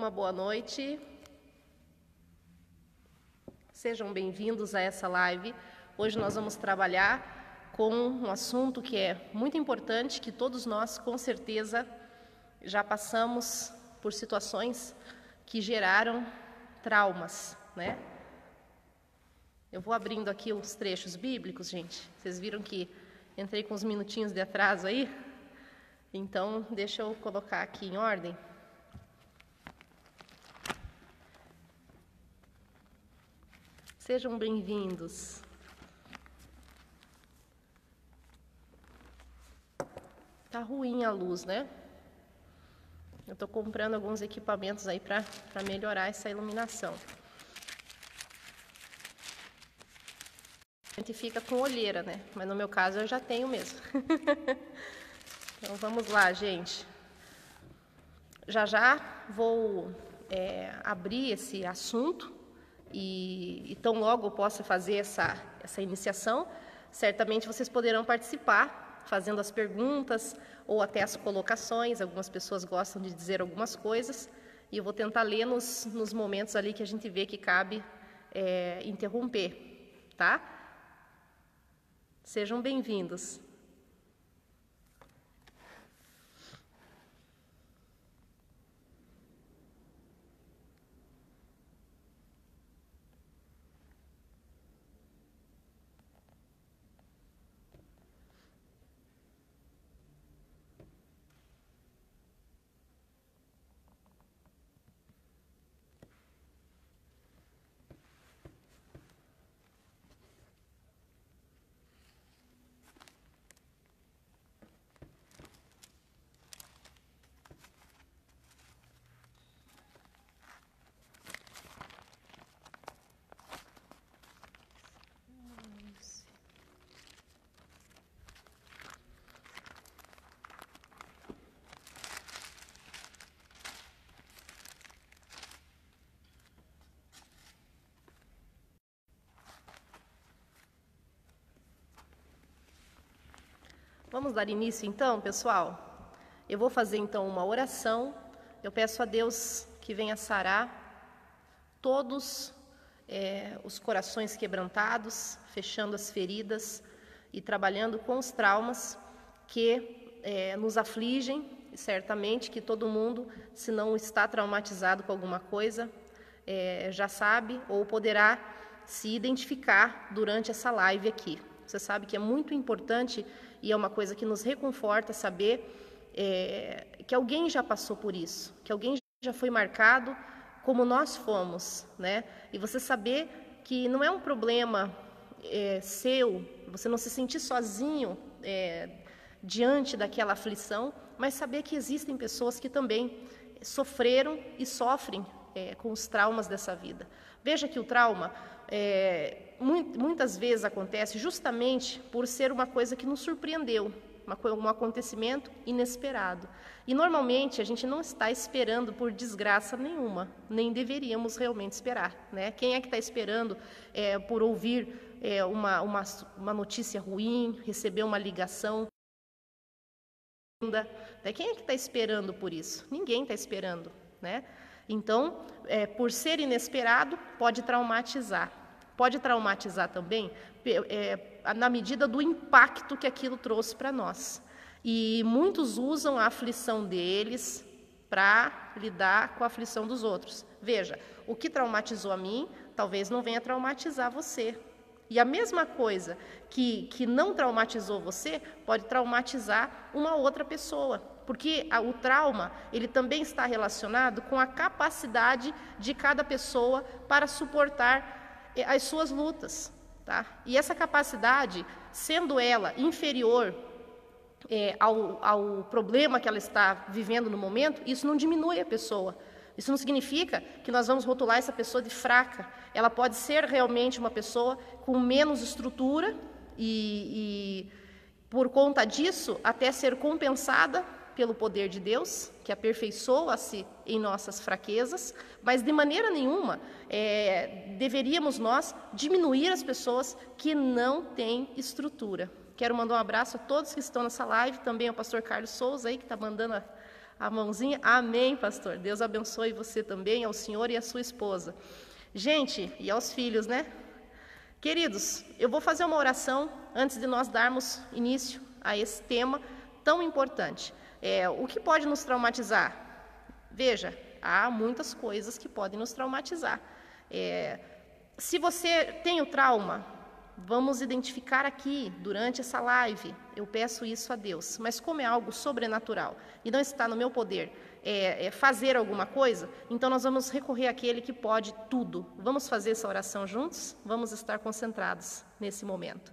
uma boa noite. Sejam bem-vindos a essa live. Hoje nós vamos trabalhar com um assunto que é muito importante, que todos nós, com certeza, já passamos por situações que geraram traumas, né? Eu vou abrindo aqui os trechos bíblicos, gente. Vocês viram que entrei com uns minutinhos de atraso aí? Então, deixa eu colocar aqui em ordem. Sejam bem-vindos. Tá ruim a luz, né? Eu estou comprando alguns equipamentos aí para melhorar essa iluminação. A gente fica com olheira, né? Mas no meu caso eu já tenho mesmo. então vamos lá, gente. Já já vou é, abrir esse assunto e, e tão logo eu possa fazer essa, essa iniciação, certamente vocês poderão participar fazendo as perguntas ou até as colocações. Algumas pessoas gostam de dizer algumas coisas e eu vou tentar ler nos, nos momentos ali que a gente vê que cabe é, interromper, tá? Sejam bem-vindos. Vamos dar início então, pessoal? Eu vou fazer então uma oração. Eu peço a Deus que venha sarar todos é, os corações quebrantados, fechando as feridas e trabalhando com os traumas que é, nos afligem. Certamente que todo mundo, se não está traumatizado com alguma coisa, é, já sabe ou poderá se identificar durante essa live aqui. Você sabe que é muito importante e é uma coisa que nos reconforta saber é, que alguém já passou por isso, que alguém já foi marcado como nós fomos, né? E você saber que não é um problema é, seu, você não se sentir sozinho é, diante daquela aflição, mas saber que existem pessoas que também sofreram e sofrem é, com os traumas dessa vida. Veja que o trauma é, muitas vezes acontece justamente por ser uma coisa que nos surpreendeu, um acontecimento inesperado. E normalmente a gente não está esperando por desgraça nenhuma, nem deveríamos realmente esperar. Né? Quem é que está esperando é, por ouvir é, uma, uma, uma notícia ruim, receber uma ligação? Né? Quem é que está esperando por isso? Ninguém está esperando. Né? Então, é, por ser inesperado, pode traumatizar pode traumatizar também é, na medida do impacto que aquilo trouxe para nós. E muitos usam a aflição deles para lidar com a aflição dos outros. Veja, o que traumatizou a mim, talvez não venha traumatizar você. E a mesma coisa que, que não traumatizou você, pode traumatizar uma outra pessoa. Porque o trauma, ele também está relacionado com a capacidade de cada pessoa para suportar as suas lutas. Tá? E essa capacidade, sendo ela inferior é, ao, ao problema que ela está vivendo no momento, isso não diminui a pessoa. Isso não significa que nós vamos rotular essa pessoa de fraca. Ela pode ser realmente uma pessoa com menos estrutura e, e por conta disso, até ser compensada pelo poder de Deus, que aperfeiçoa-se em nossas fraquezas, mas de maneira nenhuma é, deveríamos nós diminuir as pessoas que não têm estrutura. Quero mandar um abraço a todos que estão nessa live, também ao pastor Carlos Souza aí, que está mandando a, A mãozinha, amém, pastor. Deus abençoe você também, ao senhor e à sua esposa. Gente, e aos filhos, né? Queridos, eu vou fazer uma oração antes de nós darmos início a esse tema tão importante. É, o que pode nos traumatizar? Veja, há muitas coisas que podem nos traumatizar. É, se você tem o trauma, vamos identificar aqui durante essa live. Eu peço isso a Deus. Mas como é algo sobrenatural e não está no meu poder é, é fazer alguma coisa, então nós vamos recorrer àquele que pode tudo. Vamos fazer essa oração juntos? Vamos estar concentrados nesse momento.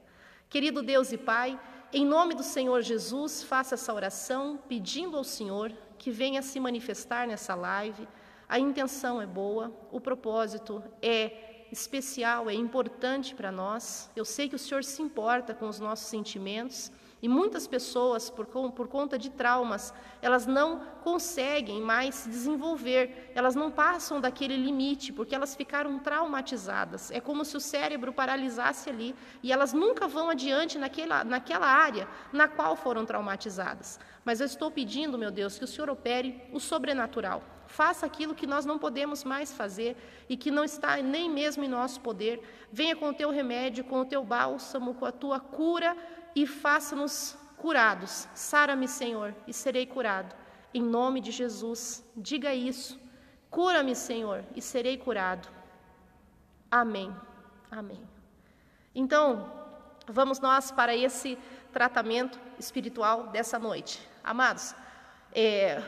Querido Deus e Pai, em nome do Senhor Jesus, faça essa oração pedindo ao Senhor que venha se manifestar nessa live. A intenção é boa, o propósito é especial, é importante para nós. Eu sei que o Senhor se importa com os nossos sentimentos. E muitas pessoas, por, por, conta de traumas, elas não conseguem mais se desenvolver, elas não passam daquele limite, porque elas ficaram traumatizadas. É como se o cérebro paralisasse ali e elas nunca vão adiante naquela, naquela área na qual foram traumatizadas. Mas eu estou pedindo, meu Deus, que o Senhor opere o sobrenatural. Faça aquilo que nós não podemos mais fazer e que não está nem mesmo em nosso poder. Venha com o teu remédio, com o teu bálsamo, com a tua cura e faça-nos curados. Sara-me, Senhor, e serei curado. Em nome de Jesus, diga isso. Cura-me, Senhor, e serei curado. Amém. Amém. Então, vamos nós para esse tratamento espiritual dessa noite. Amados, é,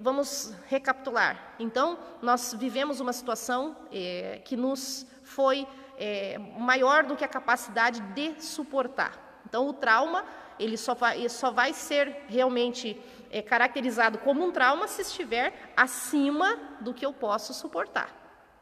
vamos recapitular. Então, nós vivemos uma situação é, que nos foi é, maior do que a capacidade de suportar. Então, o trauma ele só vai, ele só vai ser realmente é, caracterizado como um trauma se estiver acima do que eu posso suportar.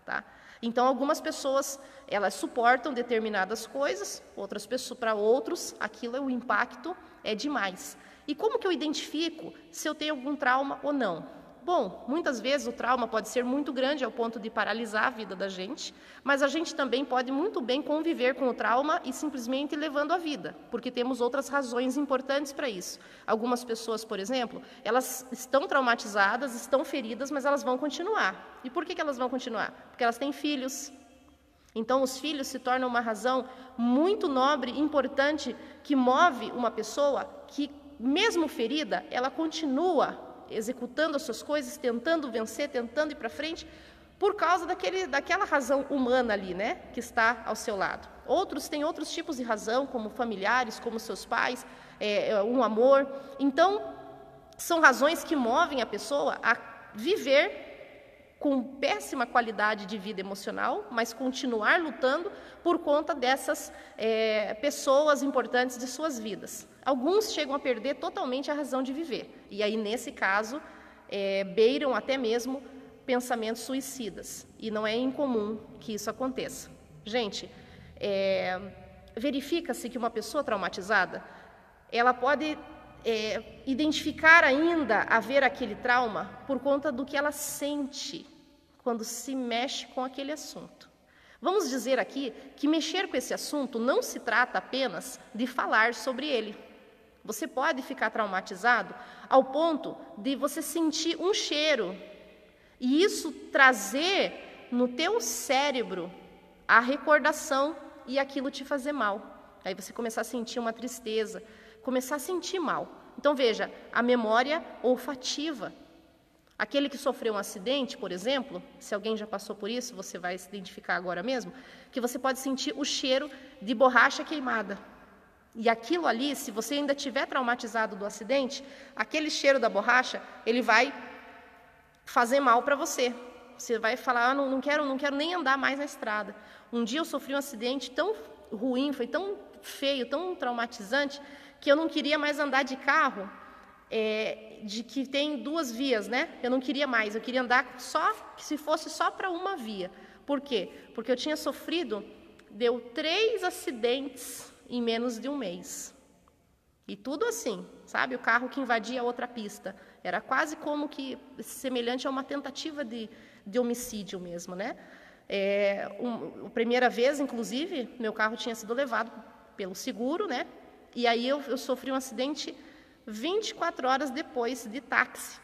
Tá? Então, algumas pessoas elas suportam determinadas coisas, outras pessoas para outros aquilo é o impacto é demais. E como que eu identifico se eu tenho algum trauma ou não? Bom, muitas vezes o trauma pode ser muito grande ao ponto de paralisar a vida da gente, mas a gente também pode muito bem conviver com o trauma e simplesmente levando a vida, porque temos outras razões importantes para isso. Algumas pessoas, por exemplo, elas estão traumatizadas, estão feridas, mas elas vão continuar. E por que, elas vão continuar? Porque elas têm filhos. Então, os filhos se tornam uma razão muito nobre importante que move uma pessoa que, mesmo ferida, ela continua executando as suas coisas, tentando vencer, tentando ir para frente, por causa daquele, daquela razão humana ali, né, que está ao seu lado. Outros têm outros tipos de razão, como familiares, como seus pais, é, é, um amor. Então, são razões que movem a pessoa a viver com péssima qualidade de vida emocional, mas continuar lutando por conta dessas é, pessoas importantes de suas vidas. Alguns chegam a perder totalmente a razão de viver, e aí, nesse caso, é, beiram até mesmo pensamentos suicidas, e não é incomum que isso aconteça. Gente, é, verifica-se que uma pessoa traumatizada, ela pode é, identificar ainda haver aquele trauma por conta do que ela sente quando se mexe com aquele assunto. Vamos dizer aqui que mexer com esse assunto não se trata apenas de falar sobre ele. Você pode ficar traumatizado ao ponto de você sentir um cheiro e isso trazer no teu cérebro a recordação e aquilo te fazer mal. Aí você começar a sentir uma tristeza, começar a sentir mal. Então veja, a memória olfativa. Aquele que sofreu um acidente, por exemplo, se alguém já passou por isso, você vai se identificar agora mesmo, que você pode sentir o cheiro de borracha queimada. E aquilo ali, se você ainda tiver traumatizado do acidente, aquele cheiro da borracha, ele vai fazer mal para você. Você vai falar, ah, não, não, quero, não quero nem andar mais na estrada. Um dia eu sofri um acidente tão ruim, foi tão feio, tão traumatizante, que eu não queria mais andar de carro é, de que tem duas vias, né? Eu não queria mais, eu queria andar só se fosse só para uma via. Por quê? Porque eu tinha sofrido, deu três acidentes em menos de um mês. E tudo assim, sabe? O carro que invadia outra pista. Era quase como que semelhante a uma tentativa de, de homicídio mesmo, né? É, um, a primeira vez, inclusive, meu carro tinha sido levado pelo seguro, né? E aí eu, eu sofri um acidente 24 horas depois de táxi.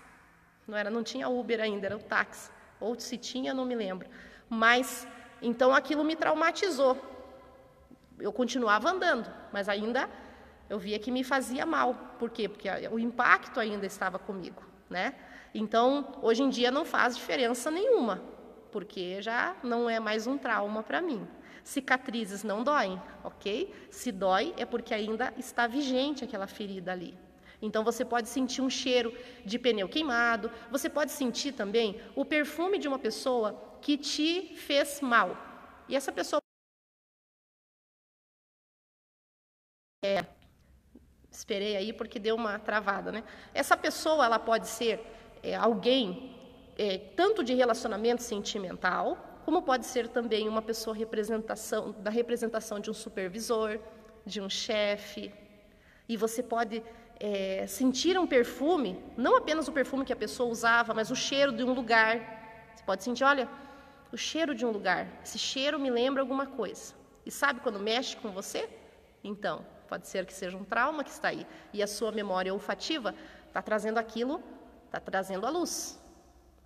Não era, não tinha Uber ainda, era o táxi. Ou se tinha, não me lembro. Mas então aquilo me traumatizou. Eu continuava andando, mas ainda eu via que me fazia mal. Por quê? Porque o impacto ainda estava comigo, né? Então, hoje em dia não faz diferença nenhuma, porque já não é mais um trauma para mim. Cicatrizes não doem, ok? Se dói é porque ainda está vigente aquela ferida ali. Então você pode sentir um cheiro de pneu queimado, você pode sentir também o perfume de uma pessoa que te fez mal. E essa pessoa é, esperei aí porque deu uma travada, né? Essa pessoa ela pode ser é, alguém é, tanto de relacionamento sentimental, como pode ser também uma pessoa representação da representação de um supervisor, de um chefe, e você pode é, sentir um perfume, não apenas o perfume que a pessoa usava, mas o cheiro de um lugar. Você pode sentir, olha, o cheiro de um lugar. Esse cheiro me lembra alguma coisa. E sabe quando mexe com você? Então, pode ser que seja um trauma que está aí. E a sua memória olfativa está trazendo aquilo, está trazendo a luz.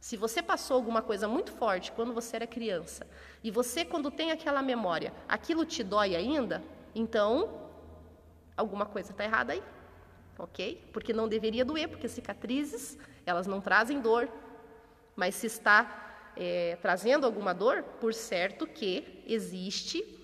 Se você passou alguma coisa muito forte quando você era criança, e você, quando tem aquela memória, aquilo te dói ainda, então alguma coisa está errada aí ok? Porque não deveria doer, porque cicatrizes, elas não trazem dor. Mas se está é, trazendo alguma dor, por certo que existe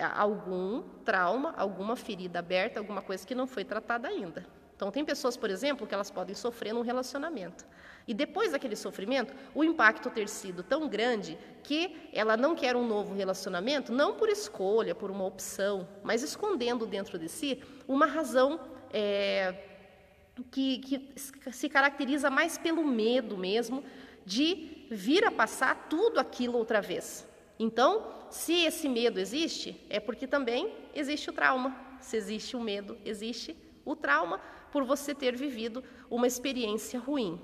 algum trauma, alguma ferida aberta, alguma coisa que não foi tratada ainda. Então, tem pessoas, por exemplo, que elas podem sofrer num relacionamento. E depois daquele sofrimento, o impacto ter sido tão grande que ela não quer um novo relacionamento, não por escolha, por uma opção, mas escondendo dentro de si uma razão é, que, que se caracteriza mais pelo medo mesmo de vir a passar tudo aquilo outra vez. Então, se esse medo existe, é porque também existe o trauma. Se existe o medo, existe o trauma por você ter vivido uma experiência ruim.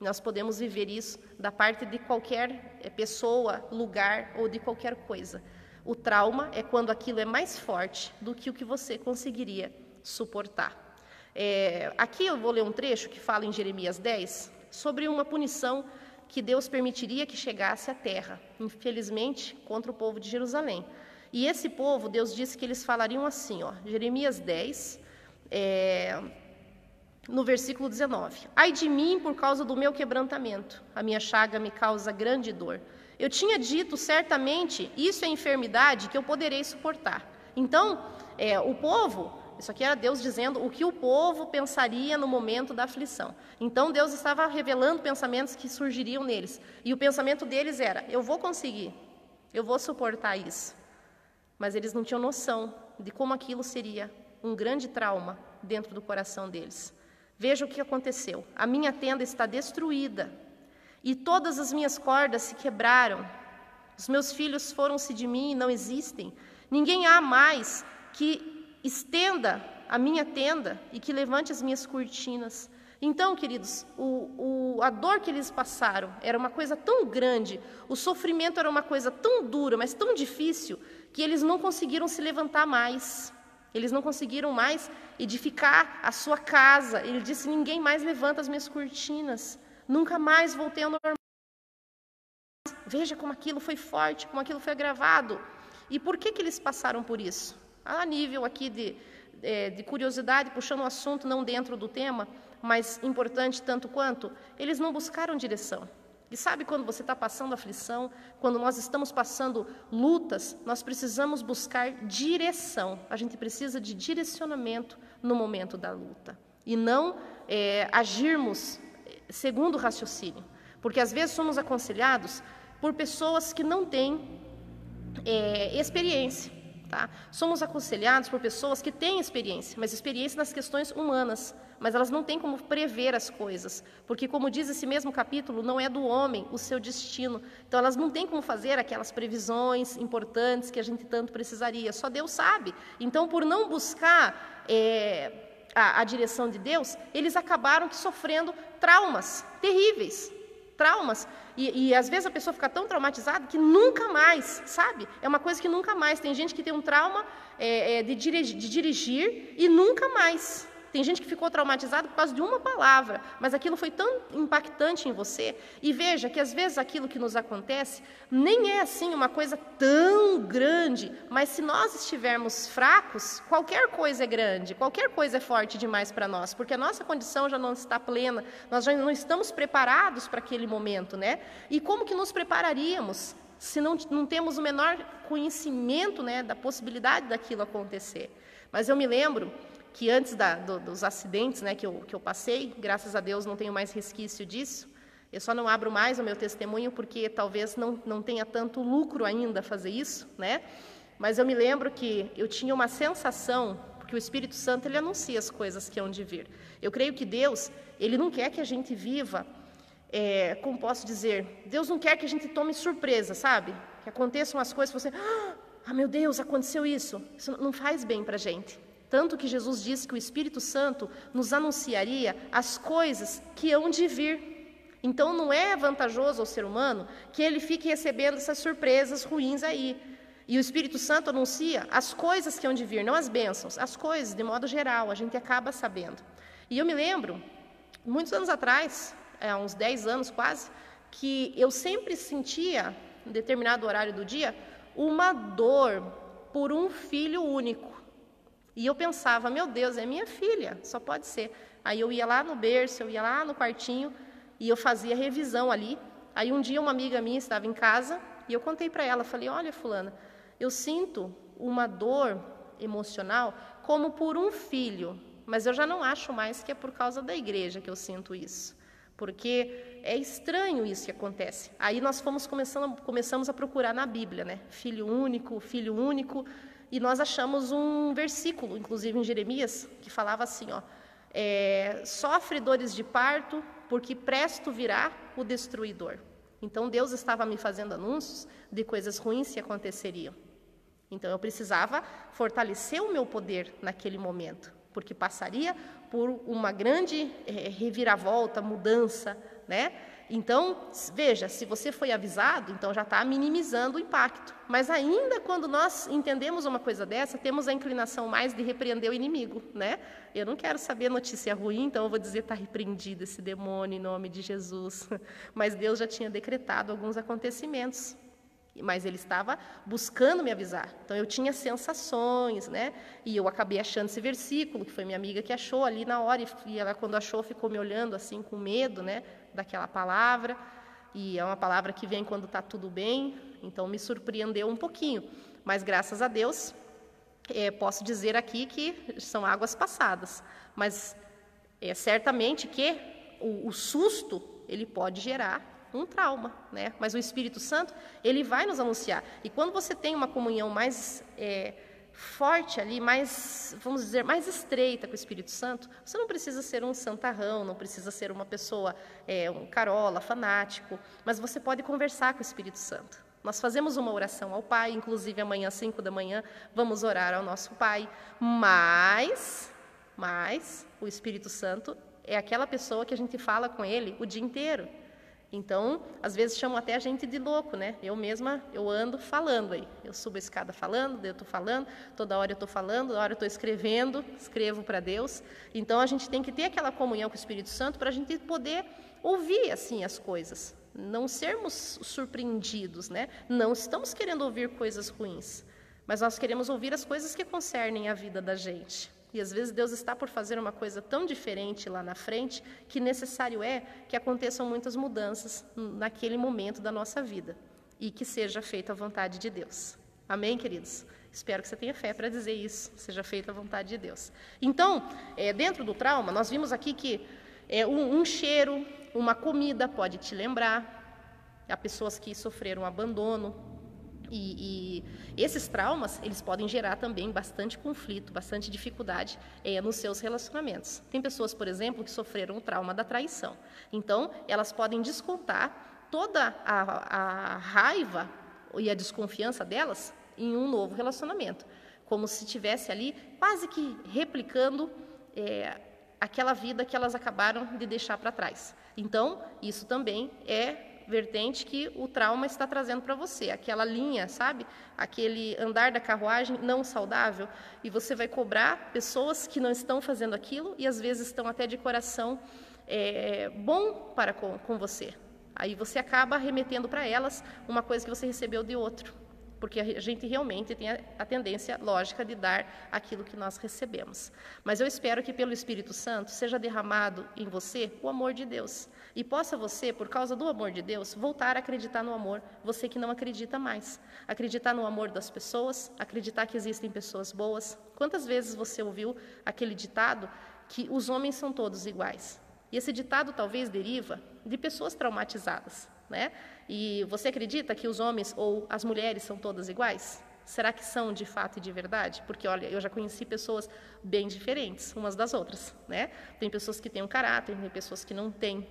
Nós podemos viver isso da parte de qualquer eh, pessoa, lugar ou de qualquer coisa. O trauma é quando aquilo é mais forte do que o que você conseguiria suportar. É, aqui eu vou ler um trecho que fala em Jeremias 10 sobre uma punição que Deus permitiria que chegasse à terra, infelizmente, contra o povo de Jerusalém. E esse povo, Deus disse que eles falariam assim, ó, Jeremias 10, é, no versículo 19: Ai de mim por causa do meu quebrantamento, a minha chaga me causa grande dor. Eu tinha dito certamente, isso é enfermidade que eu poderei suportar. Então, é, o povo isso aqui era Deus dizendo o que o povo pensaria no momento da aflição. Então Deus estava revelando pensamentos que surgiriam neles. E o pensamento deles era: eu vou conseguir, eu vou suportar isso. Mas eles não tinham noção de como aquilo seria um grande trauma dentro do coração deles. Veja o que aconteceu: a minha tenda está destruída e todas as minhas cordas se quebraram. Os meus filhos foram-se de mim e não existem. Ninguém há mais que estenda a minha tenda e que levante as minhas cortinas. Então, queridos, o, o, a dor que eles passaram era uma coisa tão grande, o sofrimento era uma coisa tão dura, mas tão difícil, que eles não conseguiram se levantar mais. Eles não conseguiram mais edificar a sua casa. Ele disse: Ninguém mais levanta as minhas cortinas. Nunca mais voltei ao normal. Veja como aquilo foi forte, como aquilo foi agravado. E por que, que eles passaram por isso? A nível aqui de, é, de curiosidade, puxando o assunto não dentro do tema, mas importante tanto quanto, eles não buscaram direção. E sabe quando você está passando aflição, quando nós estamos passando lutas, nós precisamos buscar direção. A gente precisa de direcionamento no momento da luta. E não é, agirmos segundo o raciocínio. Porque às vezes somos aconselhados por pessoas que não têm é, experiência. Tá? Somos aconselhados por pessoas que têm experiência, mas experiência nas questões humanas, mas elas não têm como prever as coisas, porque, como diz esse mesmo capítulo, não é do homem o seu destino. Então, elas não têm como fazer aquelas previsões importantes que a gente tanto precisaria, só Deus sabe. Então, por não buscar é, a, a direção de Deus, eles acabaram sofrendo traumas terríveis, traumas. E, e, às vezes a pessoa fica tão traumatizada que nunca mais, sabe? É uma coisa que nunca mais. Tem gente que tem um trauma é, é, de, dirigir, de dirigir e nunca mais Tem gente que ficou traumatizada por causa de uma palavra, mas aquilo foi tão impactante em você. E veja que às vezes aquilo que nos acontece nem é assim uma coisa tão grande, mas se nós estivermos fracos, qualquer coisa é grande, qualquer coisa é forte demais para nós, porque a nossa condição já não está plena, nós já não estamos preparados para aquele momento, né? E como que nos prepararíamos? se não, não temos o menor conhecimento né, da possibilidade daquilo acontecer. Mas eu me lembro que antes da, do, dos acidentes né, que, eu, que eu passei, graças a Deus não tenho mais resquício disso, eu só não abro mais o meu testemunho porque talvez não, não tenha tanto lucro ainda fazer isso, né? Mas eu me lembro que eu tinha uma sensação, porque o Espírito Santo ele anuncia as coisas que hão de vir. Eu creio que Deus, ele não quer que a gente viva é, como posso dizer, Deus não quer que a gente tome surpresa, sabe? Que aconteçam as coisas, você, ah, meu Deus, aconteceu isso. Isso não faz bem para a gente. Tanto que Jesus disse que o Espírito Santo nos anunciaria as coisas que hão de vir. Então não é vantajoso ao ser humano que ele fique recebendo essas surpresas ruins aí. E o Espírito Santo anuncia as coisas que hão de vir, não as bênçãos, as coisas de modo geral, a gente acaba sabendo. E eu me lembro, muitos anos atrás, é, uns 10 anos quase, que eu sempre sentia, em determinado horário do dia, uma dor por um filho único. E eu pensava, meu Deus, é minha filha, só pode ser. Aí eu ia lá no berço, eu ia lá no quartinho e eu fazia revisão ali. Aí um dia uma amiga minha estava em casa e eu contei para ela, falei: "Olha, fulana, eu sinto uma dor emocional como por um filho, mas eu já não acho mais que é por causa da igreja que eu sinto isso porque é estranho isso que acontece. Aí nós fomos começando, começamos a procurar na Bíblia, né? Filho único, filho único, e nós achamos um versículo, inclusive em Jeremias, que falava assim, ó, é, sofre dores de parto, porque presto virá o destruidor. Então Deus estava me fazendo anúncios de coisas ruins que aconteceriam. Então eu precisava fortalecer o meu poder naquele momento porque passaria por uma grande é, reviravolta, mudança, né? Então, veja, se você foi avisado, então já está minimizando o impacto. Mas ainda quando nós entendemos uma coisa dessa, temos a inclinação mais de repreender o inimigo, né? Eu não quero saber notícia ruim, então eu vou dizer está repreendido esse demônio em nome de Jesus. Mas Deus já tinha decretado alguns acontecimentos mas ele estava buscando me avisar. Então eu tinha sensações, né? E eu acabei achando esse versículo, que foi minha amiga que achou ali na hora, e ela, quando achou, ficou me olhando assim com medo, né? Daquela palavra. E é uma palavra que vem quando está tudo bem, então me surpreendeu um pouquinho. Mas graças a Deus, é, posso dizer aqui que são águas passadas. Mas é certamente que o, o susto ele pode gerar um trauma, né? Mas o Espírito Santo, ele vai nos anunciar. E quando você tem uma comunhão mais é, forte ali, mais, vamos dizer, mais estreita com o Espírito Santo, você não precisa ser um santarrão, não precisa ser uma pessoa, é, um carola, fanático, mas você pode conversar com o Espírito Santo. Nós fazemos uma oração ao Pai, inclusive amanhã às 5 da manhã vamos orar ao nosso Pai, mas, mas o Espírito Santo é aquela pessoa que a gente fala com ele o dia inteiro. Então, às vezes chamam até a gente de louco, né? Eu mesma, eu ando falando aí. Eu subo a escada falando, eu estou falando, toda hora eu estou falando, toda hora eu estou escrevendo, escrevo para Deus. Então, a gente tem que ter aquela comunhão com o Espírito Santo para a gente poder ouvir, assim, as coisas. Não sermos surpreendidos, né? Não estamos querendo ouvir coisas ruins, mas nós queremos ouvir as coisas que concernem a vida da gente. E às vezes Deus está por fazer uma coisa tão diferente lá na frente que necessário é que aconteçam muitas mudanças naquele momento da nossa vida e que seja feita a vontade de Deus. Amém, queridos? Espero que você tenha fé para dizer isso, seja feita a vontade de Deus. Então, é, dentro do trauma, nós vimos aqui que é, um, um cheiro, uma comida pode te lembrar. Há pessoas que sofreram abandono, e, e, esses traumas, eles podem gerar também bastante conflito, bastante dificuldade é, nos seus relacionamentos. Tem pessoas, por exemplo, que sofreram o trauma da traição. Então, elas podem descontar toda a, a raiva e a desconfiança delas em um novo relacionamento, como se tivesse ali quase que replicando é, aquela vida que elas acabaram de deixar para trás. Então, isso também é vertente que o trauma está trazendo para você, aquela linha, sabe? Aquele andar da carruagem não saudável, e você vai cobrar pessoas que não estão fazendo aquilo e às vezes estão até de coração é, bom para com, com você. Aí você acaba remetendo para elas uma coisa que você recebeu de outro porque a gente realmente tem a, tendência lógica de dar aquilo que nós recebemos. Mas eu espero que pelo Espírito Santo seja derramado em você o amor de Deus e possa você, por causa do amor de Deus, voltar a acreditar no amor, você que não acredita mais. Acreditar no amor das pessoas, acreditar que existem pessoas boas. Quantas vezes você ouviu aquele ditado que os homens são todos iguais? E esse ditado talvez deriva de pessoas traumatizadas, né? E você acredita que os homens ou as mulheres são todas iguais? Será que são de fato e de verdade? Porque, olha, eu já conheci pessoas bem diferentes umas das outras, né? Tem pessoas que têm um caráter, tem pessoas que não têm.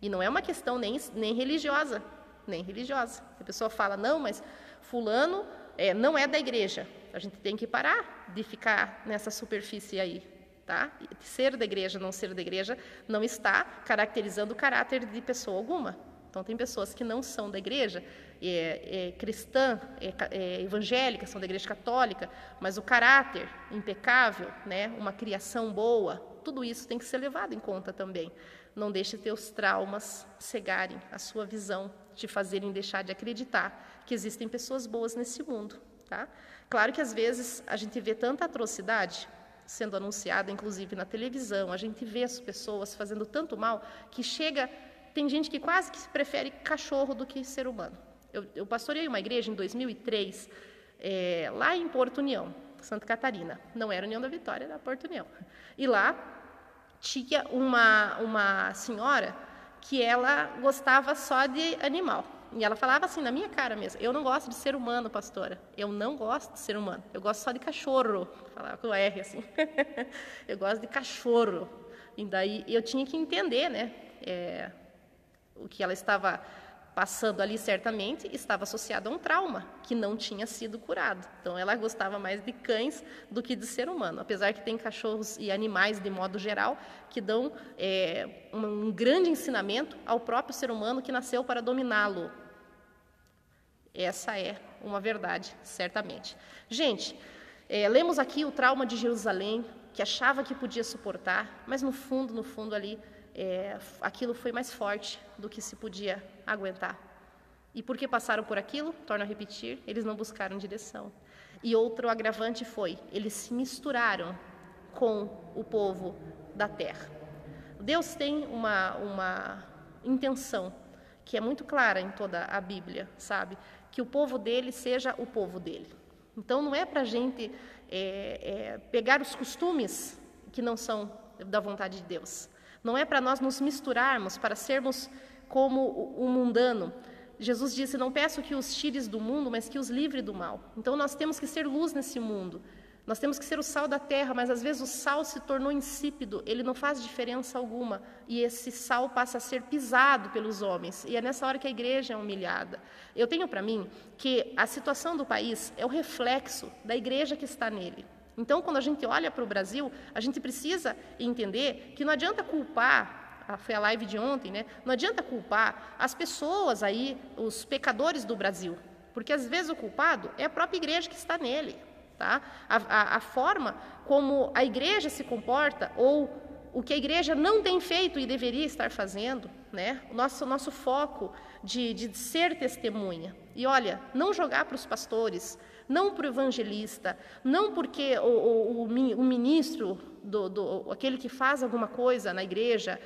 E não é uma questão nem, nem religiosa, nem religiosa. A pessoa fala, não, mas fulano é, não é da igreja. A gente tem que parar de ficar nessa superfície aí, tá? Ser da igreja, não ser da igreja, não está caracterizando o caráter de pessoa alguma. Então, tem pessoas que não são da igreja, é, é cristã, é, é, evangélica, são da igreja católica, mas o caráter impecável, né, uma criação boa, tudo isso tem que ser levado em conta também. Não deixe teus traumas cegarem a sua visão, te fazerem deixar de acreditar que existem pessoas boas nesse mundo. Tá? Claro que às vezes a gente vê tanta atrocidade sendo anunciada, inclusive na televisão, a gente vê as pessoas fazendo tanto mal que chega tem gente que quase que prefere cachorro do que ser humano. Eu, eu pastoreei uma igreja em 2003, é, lá em Porto União, Santa Catarina. Não era União da Vitória, era Porto União. E lá tinha uma, uma senhora que ela gostava só de animal. E ela falava assim na minha cara mesmo: Eu não gosto de ser humano, pastora. Eu não gosto de ser humano. Eu gosto só de cachorro. Falava com o R assim. eu gosto de cachorro. E daí eu tinha que entender, né? É, o que ela estava passando ali certamente estava associado a um trauma que não tinha sido curado. Então ela gostava mais de cães do que de ser humano, apesar que tem cachorros e animais de modo geral que dão é, um grande ensinamento ao próprio ser humano que nasceu para dominá-lo. Essa é uma verdade, certamente. Gente, é, lemos aqui o trauma de Jerusalém, que achava que podia suportar, mas no fundo, no fundo ali é, aquilo foi mais forte do que se podia aguentar. E porque passaram por aquilo, torno a repetir, eles não buscaram direção. E outro agravante foi, eles se misturaram com o povo da terra. Deus tem uma, uma intenção que é muito clara em toda a Bíblia, sabe? Que o povo dele seja o povo dele. Então não é para a gente é, é, pegar os costumes que não são da vontade de Deus. Não é para nós nos misturarmos, para sermos como o mundano. Jesus disse: Não peço que os tires do mundo, mas que os livre do mal. Então nós temos que ser luz nesse mundo. Nós temos que ser o sal da terra, mas às vezes o sal se tornou insípido, ele não faz diferença alguma. E esse sal passa a ser pisado pelos homens. E é nessa hora que a igreja é humilhada. Eu tenho para mim que a situação do país é o reflexo da igreja que está nele. Então, quando a gente olha para o Brasil, a gente precisa entender que não adianta culpar, foi a live de ontem, né? Não adianta culpar as pessoas aí, os pecadores do Brasil, porque às vezes o culpado é a própria igreja que está nele, tá? A, a, a forma como a igreja se comporta ou o que a igreja não tem feito e deveria estar fazendo, né? O nosso, nosso foco de, de ser testemunha. E olha, não jogar para os pastores, não para o evangelista, não porque o, o, o ministro, do, do, aquele que faz alguma coisa na igreja,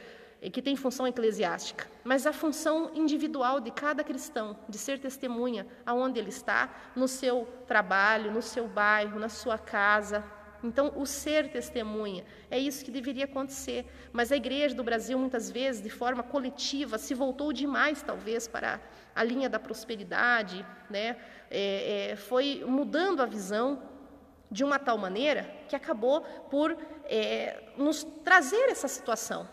que tem função eclesiástica, mas a função individual de cada cristão, de ser testemunha aonde ele está, no seu trabalho, no seu bairro, na sua casa. Então, o ser testemunha é isso que deveria acontecer. Mas a igreja do Brasil, muitas vezes, de forma coletiva, se voltou demais, talvez, para a linha da prosperidade, né? É, é, foi mudando a visão de uma tal maneira que acabou por é, nos trazer essa situação.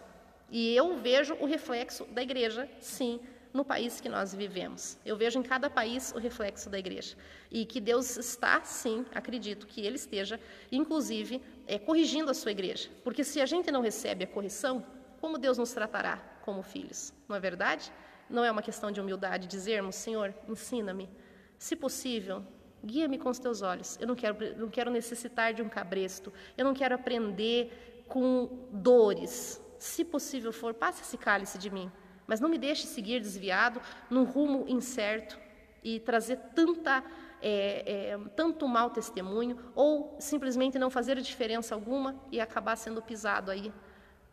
E eu vejo o reflexo da igreja, sim, no país que nós vivemos. Eu vejo em cada país o reflexo da igreja. E que Deus está, sim, acredito que Ele esteja, inclusive, é, corrigindo a sua igreja. Porque se a gente não recebe a correção, como Deus nos tratará como filhos? Não é verdade? Não é uma questão de humildade dizermos, Senhor, ensina-me. Se possível, guia-me com os teus olhos. Eu não quero, não quero necessitar de um cabresto. Eu não quero aprender com dores. Se possível for, passe esse cálice de mim. Mas não me deixe seguir desviado num rumo incerto e trazer tanta, é, é, tanto mau testemunho ou simplesmente não fazer diferença alguma e acabar sendo pisado aí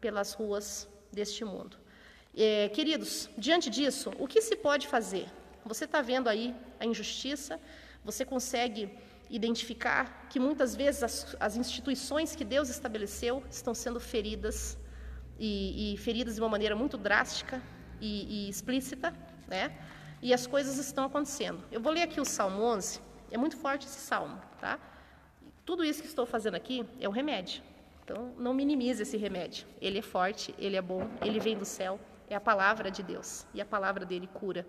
pelas ruas deste mundo. É, queridos, diante disso, o que se pode fazer? Você está vendo aí a injustiça, você consegue identificar que muitas vezes as, as instituições que Deus estabeleceu estão sendo feridas e, e feridas de uma maneira muito drástica e, e, explícita, né? E as coisas estão acontecendo. Eu vou ler aqui o Salmo 11, é muito forte esse salmo, tá? Tudo isso que estou fazendo aqui é um remédio. Então, não minimize esse remédio. Ele é forte, ele é bom, ele vem do céu, é a palavra de Deus e a palavra dele cura.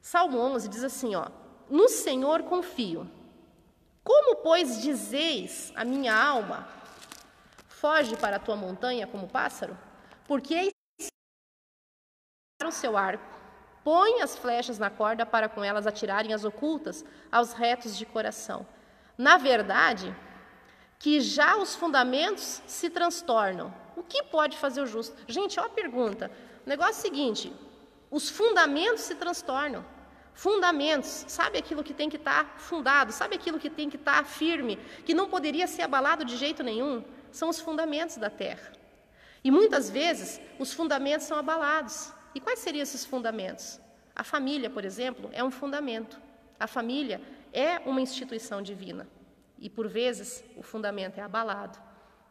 Salmo 11 diz assim, ó: No Senhor confio. Como, pois, dizeis a minha alma, foge para a tua montanha como pássaro? Porque o seu arco, põe as flechas na corda para com elas atirarem as ocultas aos retos de coração. Na verdade, que já os fundamentos se transtornam. O que pode fazer o justo? Gente, olha a pergunta. O negócio é o seguinte: os fundamentos se transtornam. Fundamentos, sabe aquilo que tem que estar tá fundado, sabe aquilo que tem que estar tá firme, que não poderia ser abalado de jeito nenhum? São os fundamentos da terra. E muitas vezes os fundamentos são abalados. E quais seriam esses fundamentos? A família, por exemplo, é um fundamento. A família é uma instituição divina. E por vezes o fundamento é abalado.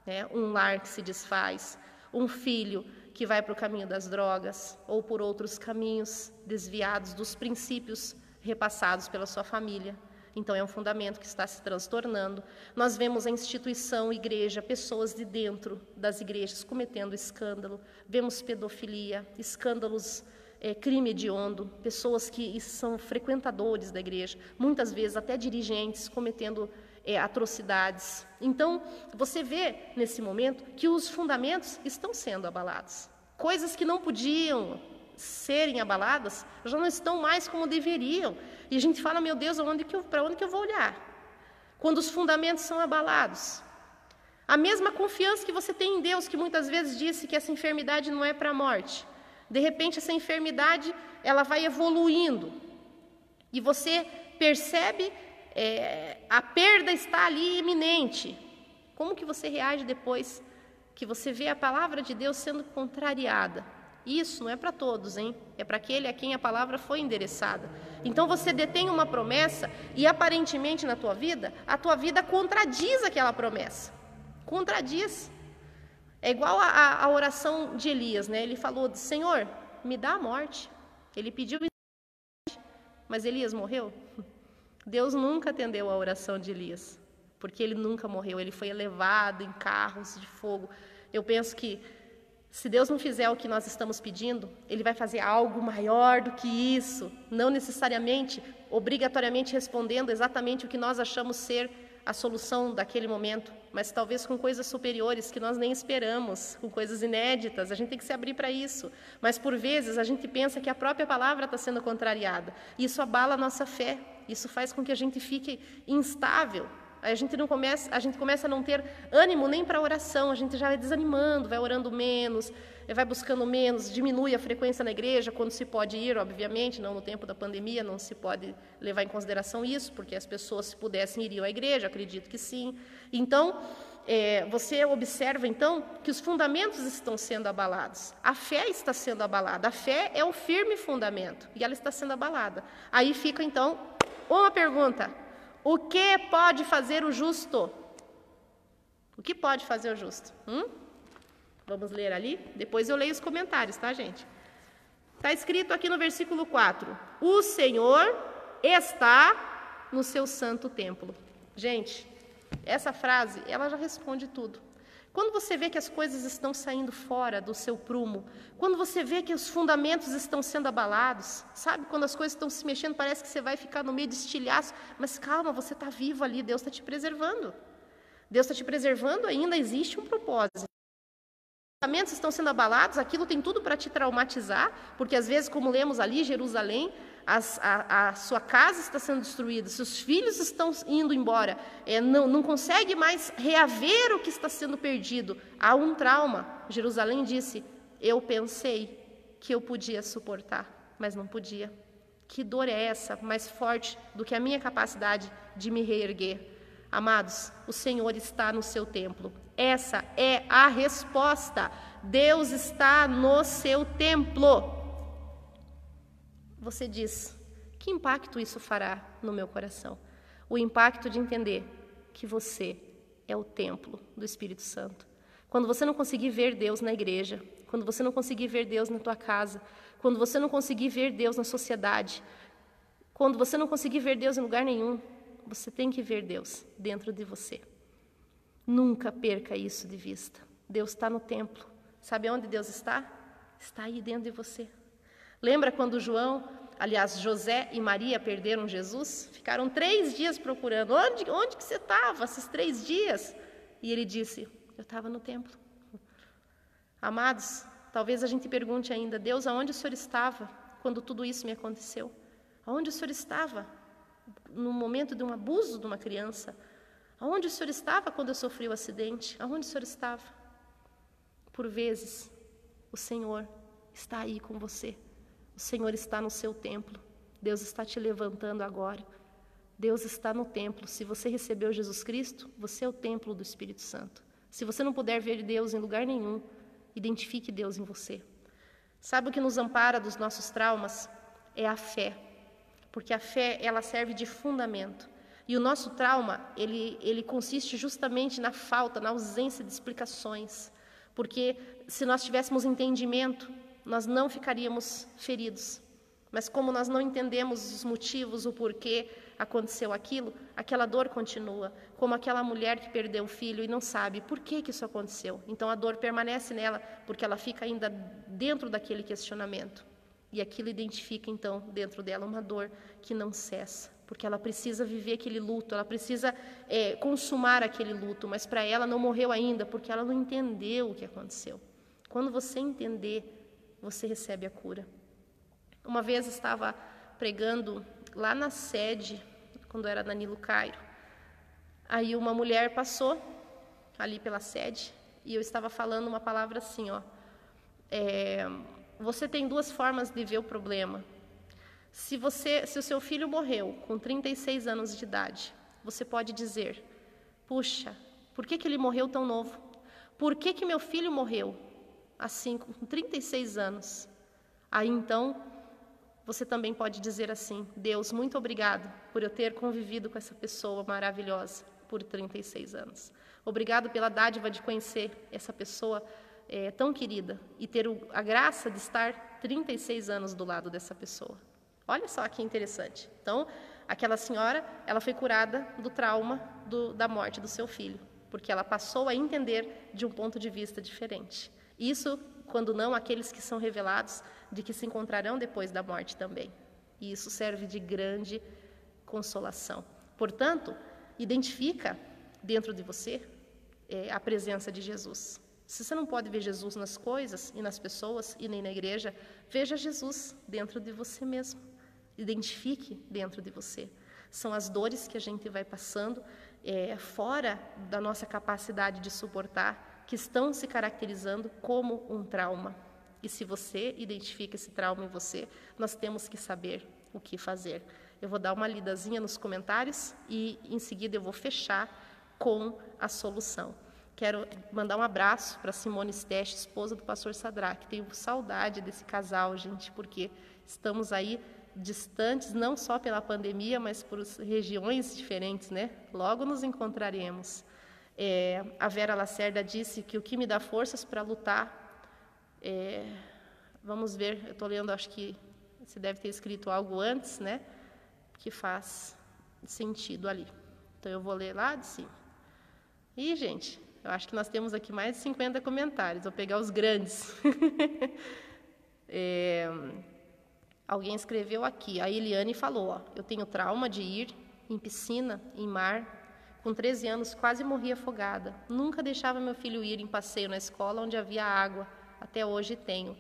Né? Um lar que se desfaz, um filho que vai para o caminho das drogas ou por outros caminhos desviados dos princípios repassados pela sua família. Então, é um fundamento que está se transtornando. Nós vemos a instituição igreja, pessoas de dentro das igrejas cometendo escândalo, vemos pedofilia, escândalos, é, crime hediondo, pessoas que são frequentadores da igreja, muitas vezes até dirigentes cometendo é, atrocidades. Então, você vê nesse momento que os fundamentos estão sendo abalados. Coisas que não podiam serem abaladas já não estão mais como deveriam. E a gente fala, meu Deus, para onde que eu vou olhar? Quando os fundamentos são abalados. A mesma confiança que você tem em Deus, que muitas vezes disse que essa enfermidade não é para a morte. De repente, essa enfermidade ela vai evoluindo. E você percebe é, a perda está ali iminente. Como que você reage depois que você vê a palavra de Deus sendo contrariada? Isso não é para todos, hein? É para aquele a quem a palavra foi endereçada. Então você detém uma promessa e aparentemente na tua vida, a tua vida contradiz aquela promessa. Contradiz. É igual a, a, a oração de Elias, né? Ele falou: Senhor, me dá a morte. Ele pediu, mas Elias morreu. Deus nunca atendeu a oração de Elias, porque ele nunca morreu, ele foi elevado em carros de fogo. Eu penso que se Deus não fizer o que nós estamos pedindo, Ele vai fazer algo maior do que isso, não necessariamente, obrigatoriamente respondendo exatamente o que nós achamos ser a solução daquele momento, mas talvez com coisas superiores que nós nem esperamos, com coisas inéditas. A gente tem que se abrir para isso. Mas por vezes a gente pensa que a própria palavra está sendo contrariada. Isso abala a nossa fé. Isso faz com que a gente fique instável. A gente não começa, a gente começa a não ter ânimo nem para oração, a gente já vai desanimando, vai orando menos, vai buscando menos, diminui a frequência na igreja quando se pode ir, obviamente, não no tempo da pandemia, não se pode levar em consideração isso, porque as pessoas se pudessem iriam à igreja, acredito que sim. Então, é, você observa então que os fundamentos estão sendo abalados, a fé está sendo abalada, a fé é o firme fundamento e ela está sendo abalada. Aí fica então uma pergunta: o que pode fazer o justo? O que pode fazer o justo? Hum? Vamos ler ali? Depois eu leio os comentários, tá, gente? Está escrito aqui no versículo 4: O Senhor está no seu santo templo. Gente, essa frase, ela já responde tudo. Quando você vê que as coisas estão saindo fora do seu prumo, quando você vê que os fundamentos estão sendo abalados, sabe? Quando as coisas estão se mexendo, parece que você vai ficar no meio de estilhaço, mas calma, você está vivo ali, Deus está te preservando. Deus está te preservando, ainda existe um propósito. pensamentos estão sendo abalados, aquilo tem tudo para te traumatizar, porque às vezes, como lemos ali, Jerusalém, as, a, a, sua casa está sendo destruída, seus filhos estão indo embora, é, não, não consegue mais reaver o que está sendo perdido. Há um trauma. Jerusalém disse: Eu pensei que eu podia suportar, mas não podia. Que dor é essa, mais forte do que a minha capacidade de me reerguer? Amados, o Senhor está no seu templo. Essa é a resposta. Deus está no seu templo. Você diz: que impacto isso fará no meu coração? O impacto de entender que você é o templo do Espírito Santo. Quando você não conseguir ver Deus na igreja, quando você não conseguir ver Deus na tua casa, quando você não conseguir ver Deus na sociedade, quando você não conseguir ver Deus em lugar nenhum, você tem que ver Deus dentro de você. Nunca perca isso de vista. Deus está no templo. Sabe onde Deus está? Está aí dentro de você. Lembra quando João, aliás, José e Maria perderam Jesus? Ficaram três dias procurando. Onde, onde que você estava esses três dias? E ele disse: Eu estava no templo. Amados, Talvez a gente pergunte ainda: Deus, aonde o Senhor estava quando tudo isso me aconteceu? Aonde o Senhor estava no momento de um abuso de uma criança? Aonde o Senhor estava quando eu sofri o acidente? Aonde o Senhor estava? Por vezes, o Senhor está aí com você. O Senhor está no seu templo. Deus está te levantando agora. Deus está no templo. Se você recebeu Jesus Cristo, você é o templo do Espírito Santo. Se você não puder ver Deus em lugar nenhum, Identifique Deus em você. Sabe o que nos ampara dos nossos traumas? É a fé. Porque a fé, ela serve de fundamento. E o nosso trauma, ele, ele consiste justamente na falta, na ausência de explicações. Porque se nós tivéssemos entendimento, nós não ficaríamos feridos. Mas como nós não entendemos os motivos, o porquê, aconteceu aquilo, aquela dor continua, como aquela mulher que perdeu o filho e não sabe por que, que isso aconteceu. Então a dor permanece nela, porque ela fica ainda dentro daquele questionamento. E aquilo identifica então dentro dela uma dor que não cessa, porque ela precisa viver aquele luto, ela precisa é, consumar aquele luto, mas para ela não morreu ainda, porque ela não entendeu o que aconteceu. Quando você entender, você recebe a cura. Uma vez estava pregando lá na sede quando era Danilo Cairo. Aí uma mulher passou ali pela sede e eu estava falando uma palavra assim, ó. É, você tem duas formas de ver o problema. Se você, se o seu filho morreu com 36 anos de idade, você pode dizer: puxa, por que, que ele morreu tão novo? Por que, que meu filho morreu assim com 36 anos? Aí então você também pode dizer assim: Deus, muito obrigado por eu ter convivido com essa pessoa maravilhosa por 36 anos. Obrigado pela dádiva de conhecer essa pessoa é, tão querida e ter a graça de estar 36 anos do lado dessa pessoa. Olha só que interessante. Então, aquela senhora, ela foi curada do trauma do, da morte do seu filho, porque ela passou a entender de um ponto de vista diferente. Isso, quando não aqueles que são revelados de que se encontrarão depois da morte também. E isso serve de grande consolação. Portanto, identifica dentro de você é, a presença de Jesus. Se você não pode ver Jesus nas coisas e nas pessoas e nem na igreja, veja Jesus dentro de você mesmo. Identifique dentro de você. São as dores que a gente vai passando é, fora da nossa capacidade de suportar que estão se caracterizando como um trauma. E se você identifica esse trauma em você, nós temos que saber o que fazer. Eu vou dar uma lidazinha nos comentários e em seguida eu vou fechar com a solução. Quero mandar um abraço para Simone Stech, esposa do pastor Sadraque. Tenho saudade desse casal, gente, porque estamos aí distantes, não só pela pandemia, mas por regiões diferentes, né? Logo nos encontraremos. É, a Vera Lacerda disse que o que me dá forças para lutar é, vamos ver, eu estou lendo, acho que você deve ter escrito algo antes, né? Que faz sentido ali. Então eu vou ler lá de cima. E, gente, eu acho que nós temos aqui mais de 50 comentários. Vou pegar os grandes. é, alguém escreveu aqui, a Eliane falou: ó, Eu tenho trauma de ir em piscina, em mar, Com 13 anos, quase morri afogada. Nunca deixava meu filho ir em passeio na escola onde havia água. Até hoje tenho.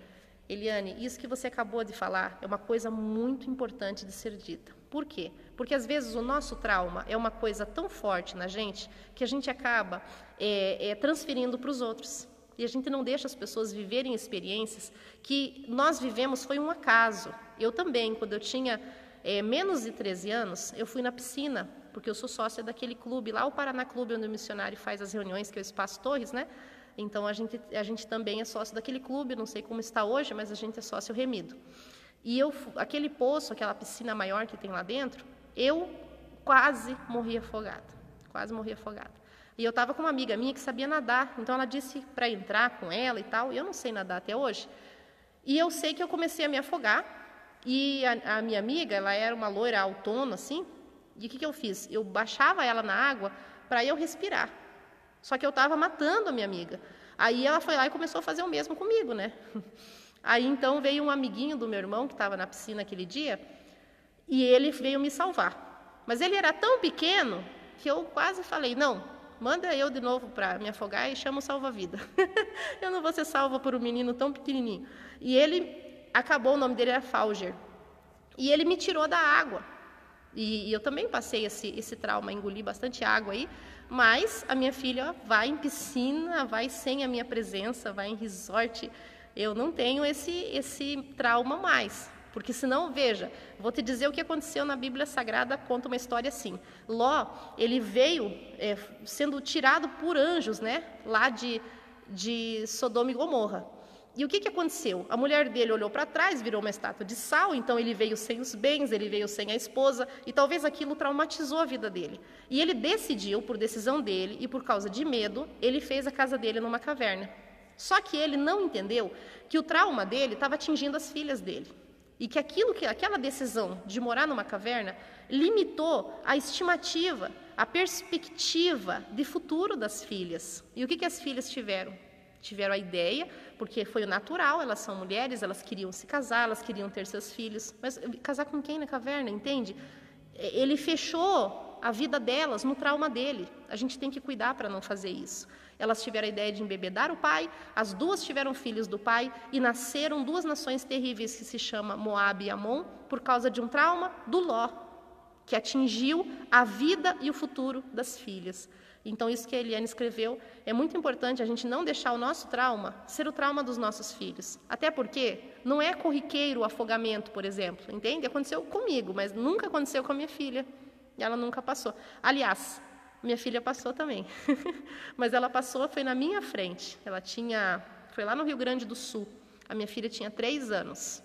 Eliane, isso que você acabou de falar é uma coisa muito importante de ser dita. Por quê? Porque às vezes o nosso trauma é uma coisa tão forte na gente que a gente acaba é, é, transferindo para os outros. E a gente não deixa as pessoas viverem experiências que nós vivemos foi um acaso. Eu também, quando eu tinha é, menos de 13 anos, eu fui na piscina, porque eu sou sócia daquele clube lá, o Paraná Clube, onde o missionário faz as reuniões, que é o Espaço Torres, né? Então a gente, a gente também é sócio daquele clube, não sei como está hoje, mas a gente é sócio remido. E eu, aquele poço, aquela piscina maior que tem lá dentro, eu quase morri afogada, quase morri afogada. E eu estava com uma amiga minha que sabia nadar, então ela disse para entrar com ela e tal. E eu não sei nadar até hoje. E eu sei que eu comecei a me afogar. E a, a minha amiga, ela era uma loira autônoma, assim. E o que, que eu fiz? Eu baixava ela na água para eu respirar. Só que eu estava matando a minha amiga. Aí ela foi lá e começou a fazer o mesmo comigo, né? Aí então veio um amiguinho do meu irmão que estava na piscina aquele dia e ele veio me salvar. Mas ele era tão pequeno que eu quase falei: não, manda eu de novo para me afogar e chama o salva-vida. eu não vou ser salva por um menino tão pequenininho. E ele acabou, o nome dele era Fauger. E ele me tirou da água. E, e eu também passei esse, esse trauma, engoli bastante água aí. Mas a minha filha vai em piscina, vai sem a minha presença, vai em resort. Eu não tenho esse, esse trauma mais. Porque senão, veja, vou te dizer o que aconteceu na Bíblia Sagrada, conta uma história assim. Ló, ele veio é, sendo tirado por anjos, né, lá de, de Sodoma e Gomorra. E o que, que aconteceu? A mulher dele olhou para trás, virou uma estátua de sal, então ele veio sem os bens, ele veio sem a esposa, e talvez aquilo traumatizou a vida dele. E ele decidiu, por decisão dele e por causa de medo, ele fez a casa dele numa caverna. Só que ele não entendeu que o trauma dele estava atingindo as filhas dele. E que aquilo que aquela decisão de morar numa caverna limitou a estimativa, a perspectiva de futuro das filhas. E o que, que as filhas tiveram? Tiveram a ideia porque foi o natural, elas são mulheres, elas queriam se casar, elas queriam ter seus filhos. Mas casar com quem na caverna, entende? Ele fechou a vida delas no trauma dele. A gente tem que cuidar para não fazer isso. Elas tiveram a ideia de embebedar o pai, as duas tiveram filhos do pai e nasceram duas nações terríveis que se chamam Moab e Amon por causa de um trauma do Ló, que atingiu a vida e o futuro das filhas. Então, isso que a Eliane escreveu, é muito importante a gente não deixar o nosso trauma ser o trauma dos nossos filhos. Até porque não é corriqueiro o afogamento, por exemplo, entende? Aconteceu comigo, mas nunca aconteceu com a minha filha. E ela nunca passou. Aliás, minha filha passou também. mas ela passou, foi na minha frente. Ela tinha. Foi lá no Rio Grande do Sul. A minha filha tinha três anos.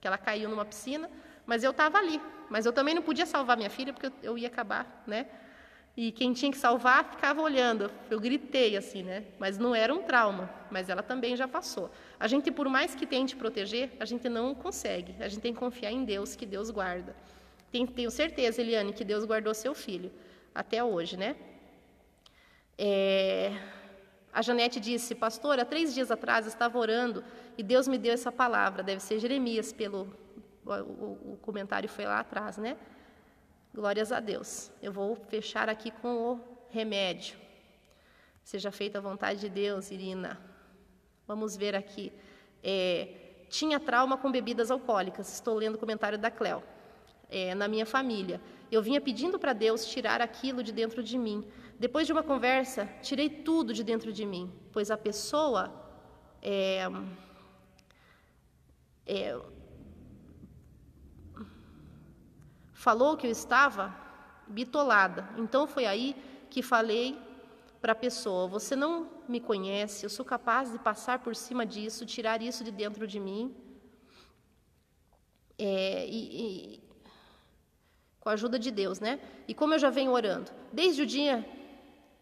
Que ela caiu numa piscina, mas eu estava ali. Mas eu também não podia salvar minha filha, porque eu ia acabar, né? E quem tinha que salvar ficava olhando. Eu gritei assim, né? Mas não era um trauma, mas ela também já passou. A gente, por mais que tente proteger, a gente não consegue. A gente tem que confiar em Deus, que Deus guarda. Tenho certeza, Eliane, que Deus guardou seu filho até hoje, né? É... A Janete disse, pastor, há três dias atrás estava orando e Deus me deu essa palavra. Deve ser Jeremias, pelo o, o comentário foi lá atrás, né? Glórias a Deus. Eu vou fechar aqui com o remédio. Seja feita a vontade de Deus, Irina. Vamos ver aqui. É, tinha trauma com bebidas alcoólicas. Estou lendo o comentário da Cléo. É, na minha família. Eu vinha pedindo para Deus tirar aquilo de dentro de mim. Depois de uma conversa, tirei tudo de dentro de mim, pois a pessoa é, é, falou que eu estava bitolada. Então foi aí que falei para a pessoa: Você não me conhece, eu sou capaz de passar por cima disso, tirar isso de dentro de mim. É, e, e, com a ajuda de Deus, né? E como eu já venho orando, desde o dia,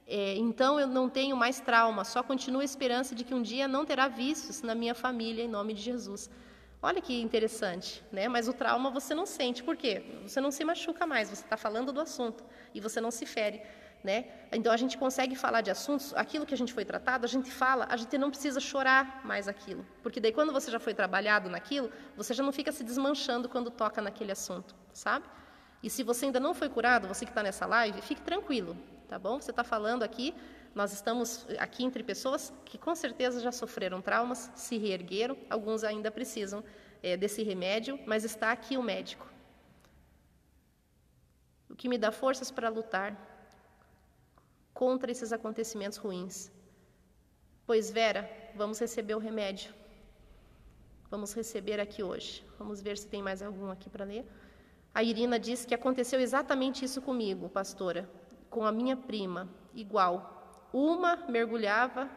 é, então eu não tenho mais trauma, só continuo a esperança de que um dia não terá vícios na minha família, em nome de Jesus. Olha que interessante, né? Mas o trauma você não sente, por quê? Você não se machuca mais, você está falando do assunto e você não se fere, né? Então a gente consegue falar de assuntos, aquilo que a gente foi tratado, a gente fala, a gente não precisa chorar mais aquilo, porque daí quando você já foi trabalhado naquilo, você já não fica se desmanchando quando toca naquele assunto, sabe? E se você ainda não foi curado, você que está nessa live, fique tranquilo, tá bom? Você está falando aqui, nós estamos aqui entre pessoas que com certeza já sofreram traumas, se reergueram, alguns ainda precisam é, desse remédio, mas está aqui o médico. O que me dá forças para lutar contra esses acontecimentos ruins. Pois, Vera, vamos receber o remédio. Vamos receber aqui hoje. Vamos ver se tem mais algum aqui para ler. A Irina diz que aconteceu exatamente isso comigo, pastora, com a minha prima, igual. Uma mergulhava,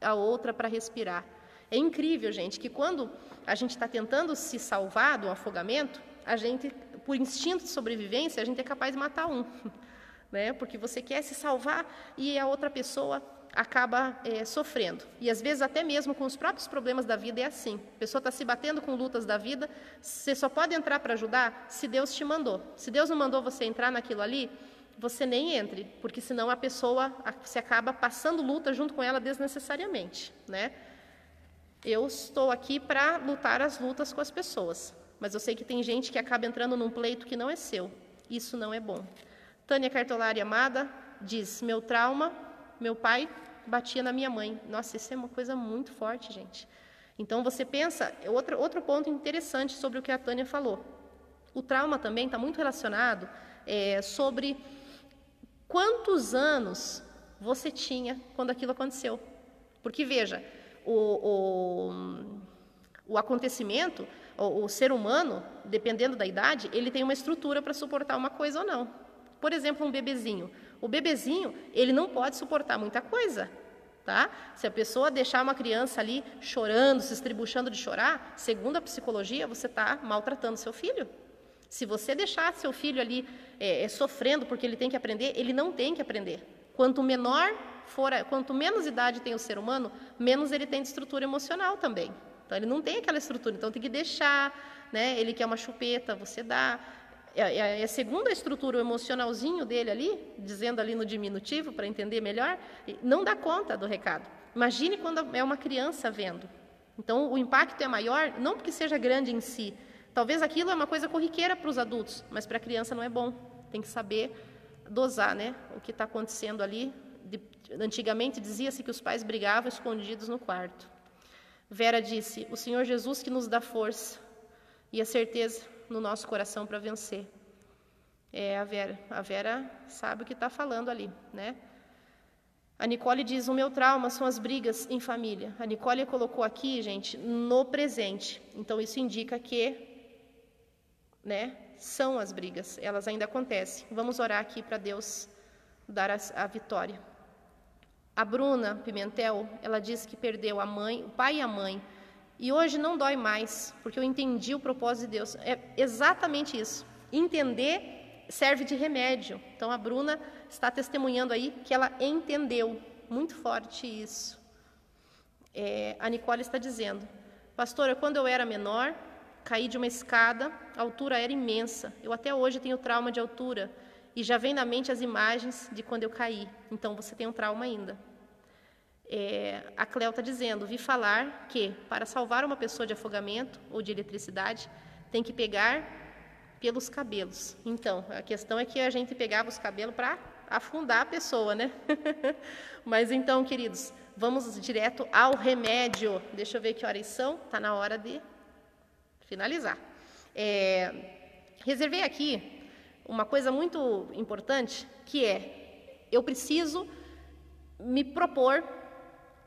a outra para respirar. É incrível, gente, que quando a gente está tentando se salvar do afogamento, a gente, por instinto de sobrevivência, a gente é capaz de matar um, né? Porque você quer se salvar e a outra pessoa acaba é, sofrendo. E às vezes, até mesmo com os próprios problemas da vida, é assim. A pessoa está se batendo com lutas da vida, você só pode entrar para ajudar se Deus te mandou. Se Deus não mandou você entrar naquilo ali, você nem entre, porque senão a pessoa se acaba passando luta junto com ela desnecessariamente, né? Eu estou aqui para lutar as lutas com as pessoas, mas eu sei que tem gente que acaba entrando num pleito que não é seu. Isso não é bom. Tânia Cartolari Amada diz: Meu trauma, meu pai batia na minha mãe. Nossa, isso é uma coisa muito forte, gente. Então você pensa, outro, outro ponto interessante sobre o que a Tânia falou. O trauma também está muito relacionado é, sobre quantos anos você tinha quando aquilo aconteceu. Porque veja, o, o, o acontecimento, o, o ser humano, dependendo da idade, ele tem uma estrutura para suportar uma coisa ou não. Por exemplo, um bebezinho. O bebezinho, ele não pode suportar muita coisa, tá? Se a pessoa deixar uma criança ali chorando, se estribuchando de chorar, segundo a psicologia, você está maltratando seu filho. Se você deixar seu filho ali é, é, sofrendo porque ele tem que aprender, ele não tem que aprender. Quanto menor for, quanto menos idade tem o ser humano, menos ele tem de estrutura emocional também. Então ele não tem aquela estrutura, então tem que deixar, né? Ele quer uma chupeta, você dá. É, é, é segundo a estrutura, o emocionalzinho dele ali, dizendo ali no diminutivo, para entender melhor, não dá conta do recado. Imagine quando é uma criança vendo. Então, o impacto é maior, não porque seja grande em si. Talvez aquilo é uma coisa corriqueira para os adultos, mas para a criança não é bom. Tem que saber dosar né, o que está acontecendo ali. De, antigamente dizia-se que os pais brigavam escondidos no quarto. Vera disse: O Senhor Jesus que nos dá força e a certeza no nosso coração para vencer. É a Vera. A Vera sabe o que está falando ali, né? A Nicole diz: o meu trauma são as brigas em família. A Nicole colocou aqui, gente, no presente. Então isso indica que, né, são as brigas. Elas ainda acontecem. Vamos orar aqui para Deus dar a, a vitória. A Bruna Pimentel, ela diz que perdeu a mãe, o pai e a mãe e hoje não dói mais, porque eu entendi o propósito de Deus. É exatamente isso. Entender serve de remédio. Então a Bruna está testemunhando aí que ela entendeu. Muito forte isso. É, a Nicole está dizendo: Pastora, quando eu era menor, caí de uma escada, a altura era imensa. Eu até hoje tenho trauma de altura. E já vem na mente as imagens de quando eu caí. Então você tem um trauma ainda. É, a Cléo está dizendo: vi falar que para salvar uma pessoa de afogamento ou de eletricidade tem que pegar pelos cabelos. Então, a questão é que a gente pegava os cabelos para afundar a pessoa, né? Mas então, queridos, vamos direto ao remédio. Deixa eu ver que horas são. Está na hora de finalizar. É, reservei aqui uma coisa muito importante, que é eu preciso me propor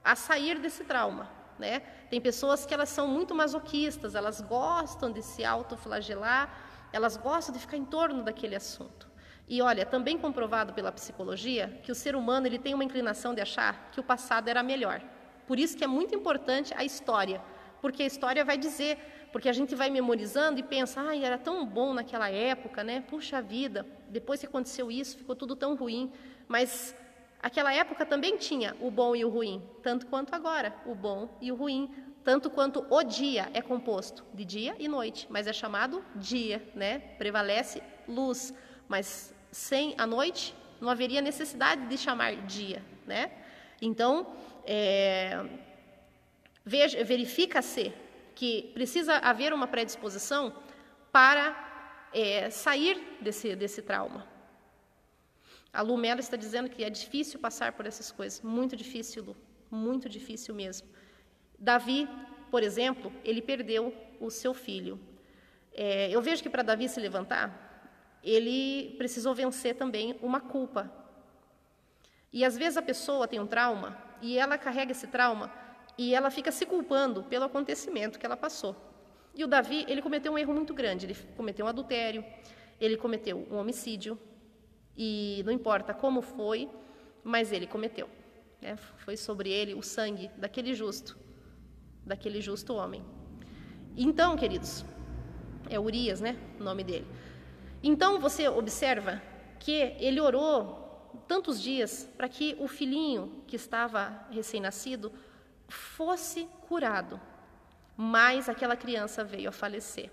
a sair desse trauma. Né? Tem pessoas que elas são muito masoquistas, elas gostam de se autoflagelar, elas gostam de ficar em torno daquele assunto. E olha, também comprovado pela psicologia que o ser humano ele tem uma inclinação de achar que o passado era melhor. Por isso que é muito importante a história, porque a história vai dizer, porque a gente vai memorizando e pensa, ai, era tão bom naquela época, né? Puxa vida, depois que aconteceu isso, ficou tudo tão ruim. Mas Aquela época também tinha o bom e o ruim, tanto quanto agora, o bom e o ruim, tanto quanto o dia é composto de dia e noite, mas é chamado dia, né? Prevalece luz, mas sem a noite não haveria necessidade de chamar dia, né? Então, é, verifica-se que precisa haver uma predisposição para é, sair desse, desse trauma. A Lu Mello está dizendo que é difícil passar por essas coisas. Muito difícil, Lu. Muito difícil mesmo. Davi, por exemplo, ele perdeu o seu filho. É, eu vejo que para Davi se levantar, ele precisou vencer também uma culpa. E às vezes a pessoa tem um trauma e ela carrega esse trauma e ela fica se culpando pelo acontecimento que ela passou. E o Davi, ele cometeu um erro muito grande. Ele cometeu um adultério, ele cometeu um homicídio, e não importa como foi, mas ele cometeu. Né? Foi sobre ele o sangue daquele justo, daquele justo homem. Então, queridos, é Urias, né? O nome dele. Então você observa que ele orou tantos dias para que o filhinho que estava recém-nascido fosse curado, mas aquela criança veio a falecer.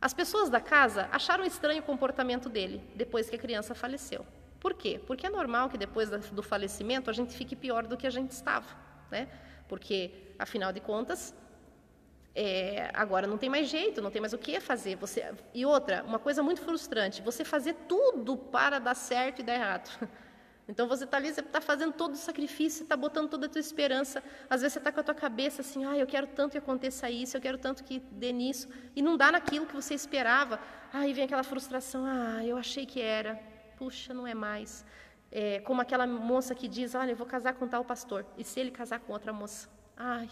As pessoas da casa acharam estranho o comportamento dele depois que a criança faleceu. Por quê? Porque é normal que depois do falecimento a gente fique pior do que a gente estava, né? Porque, afinal de contas, é, agora não tem mais jeito, não tem mais o que fazer. Você, e outra, uma coisa muito frustrante, você fazer tudo para dar certo e dar errado. Então você está ali, você está fazendo todo o sacrifício, está botando toda a tua esperança. Às vezes você está com a tua cabeça assim, ah, eu quero tanto que aconteça isso, eu quero tanto que dê nisso, e não dá naquilo que você esperava. Aí vem aquela frustração, ah, eu achei que era, puxa, não é mais. É, como aquela moça que diz, olha, eu vou casar com tal pastor, e se ele casar com outra moça, ai,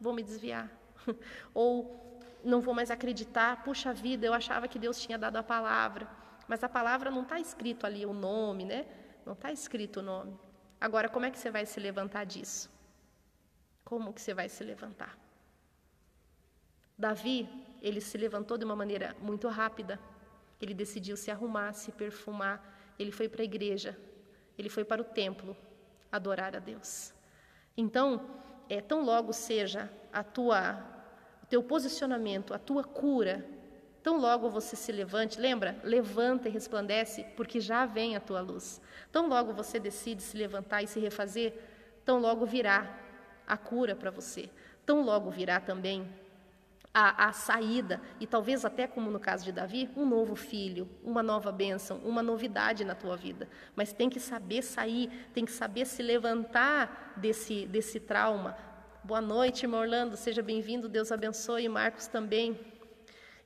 vou me desviar. Ou não vou mais acreditar, puxa vida, eu achava que Deus tinha dado a palavra, mas a palavra não está escrito ali o nome, né? Não está escrito o nome. Agora, como é que você vai se levantar disso? Como que você vai se levantar? Davi, ele se levantou de uma maneira muito rápida. Ele decidiu se arrumar, se perfumar. Ele foi para a igreja. Ele foi para o templo adorar a Deus. Então, é tão logo seja a tua o teu posicionamento, a tua cura, Tão logo você se levante, lembra? Levanta e resplandece, porque já vem a tua luz. Tão logo você decide se levantar e se refazer, tão logo virá a cura para você. Tão logo virá também a, a, saída, e talvez até como no caso de Davi, um novo filho, uma nova bênção, uma novidade na tua vida. Mas tem que saber sair, tem que saber se levantar desse, desse trauma. Boa noite, irmão Orlando, seja bem-vindo, Deus abençoe, Marcos também.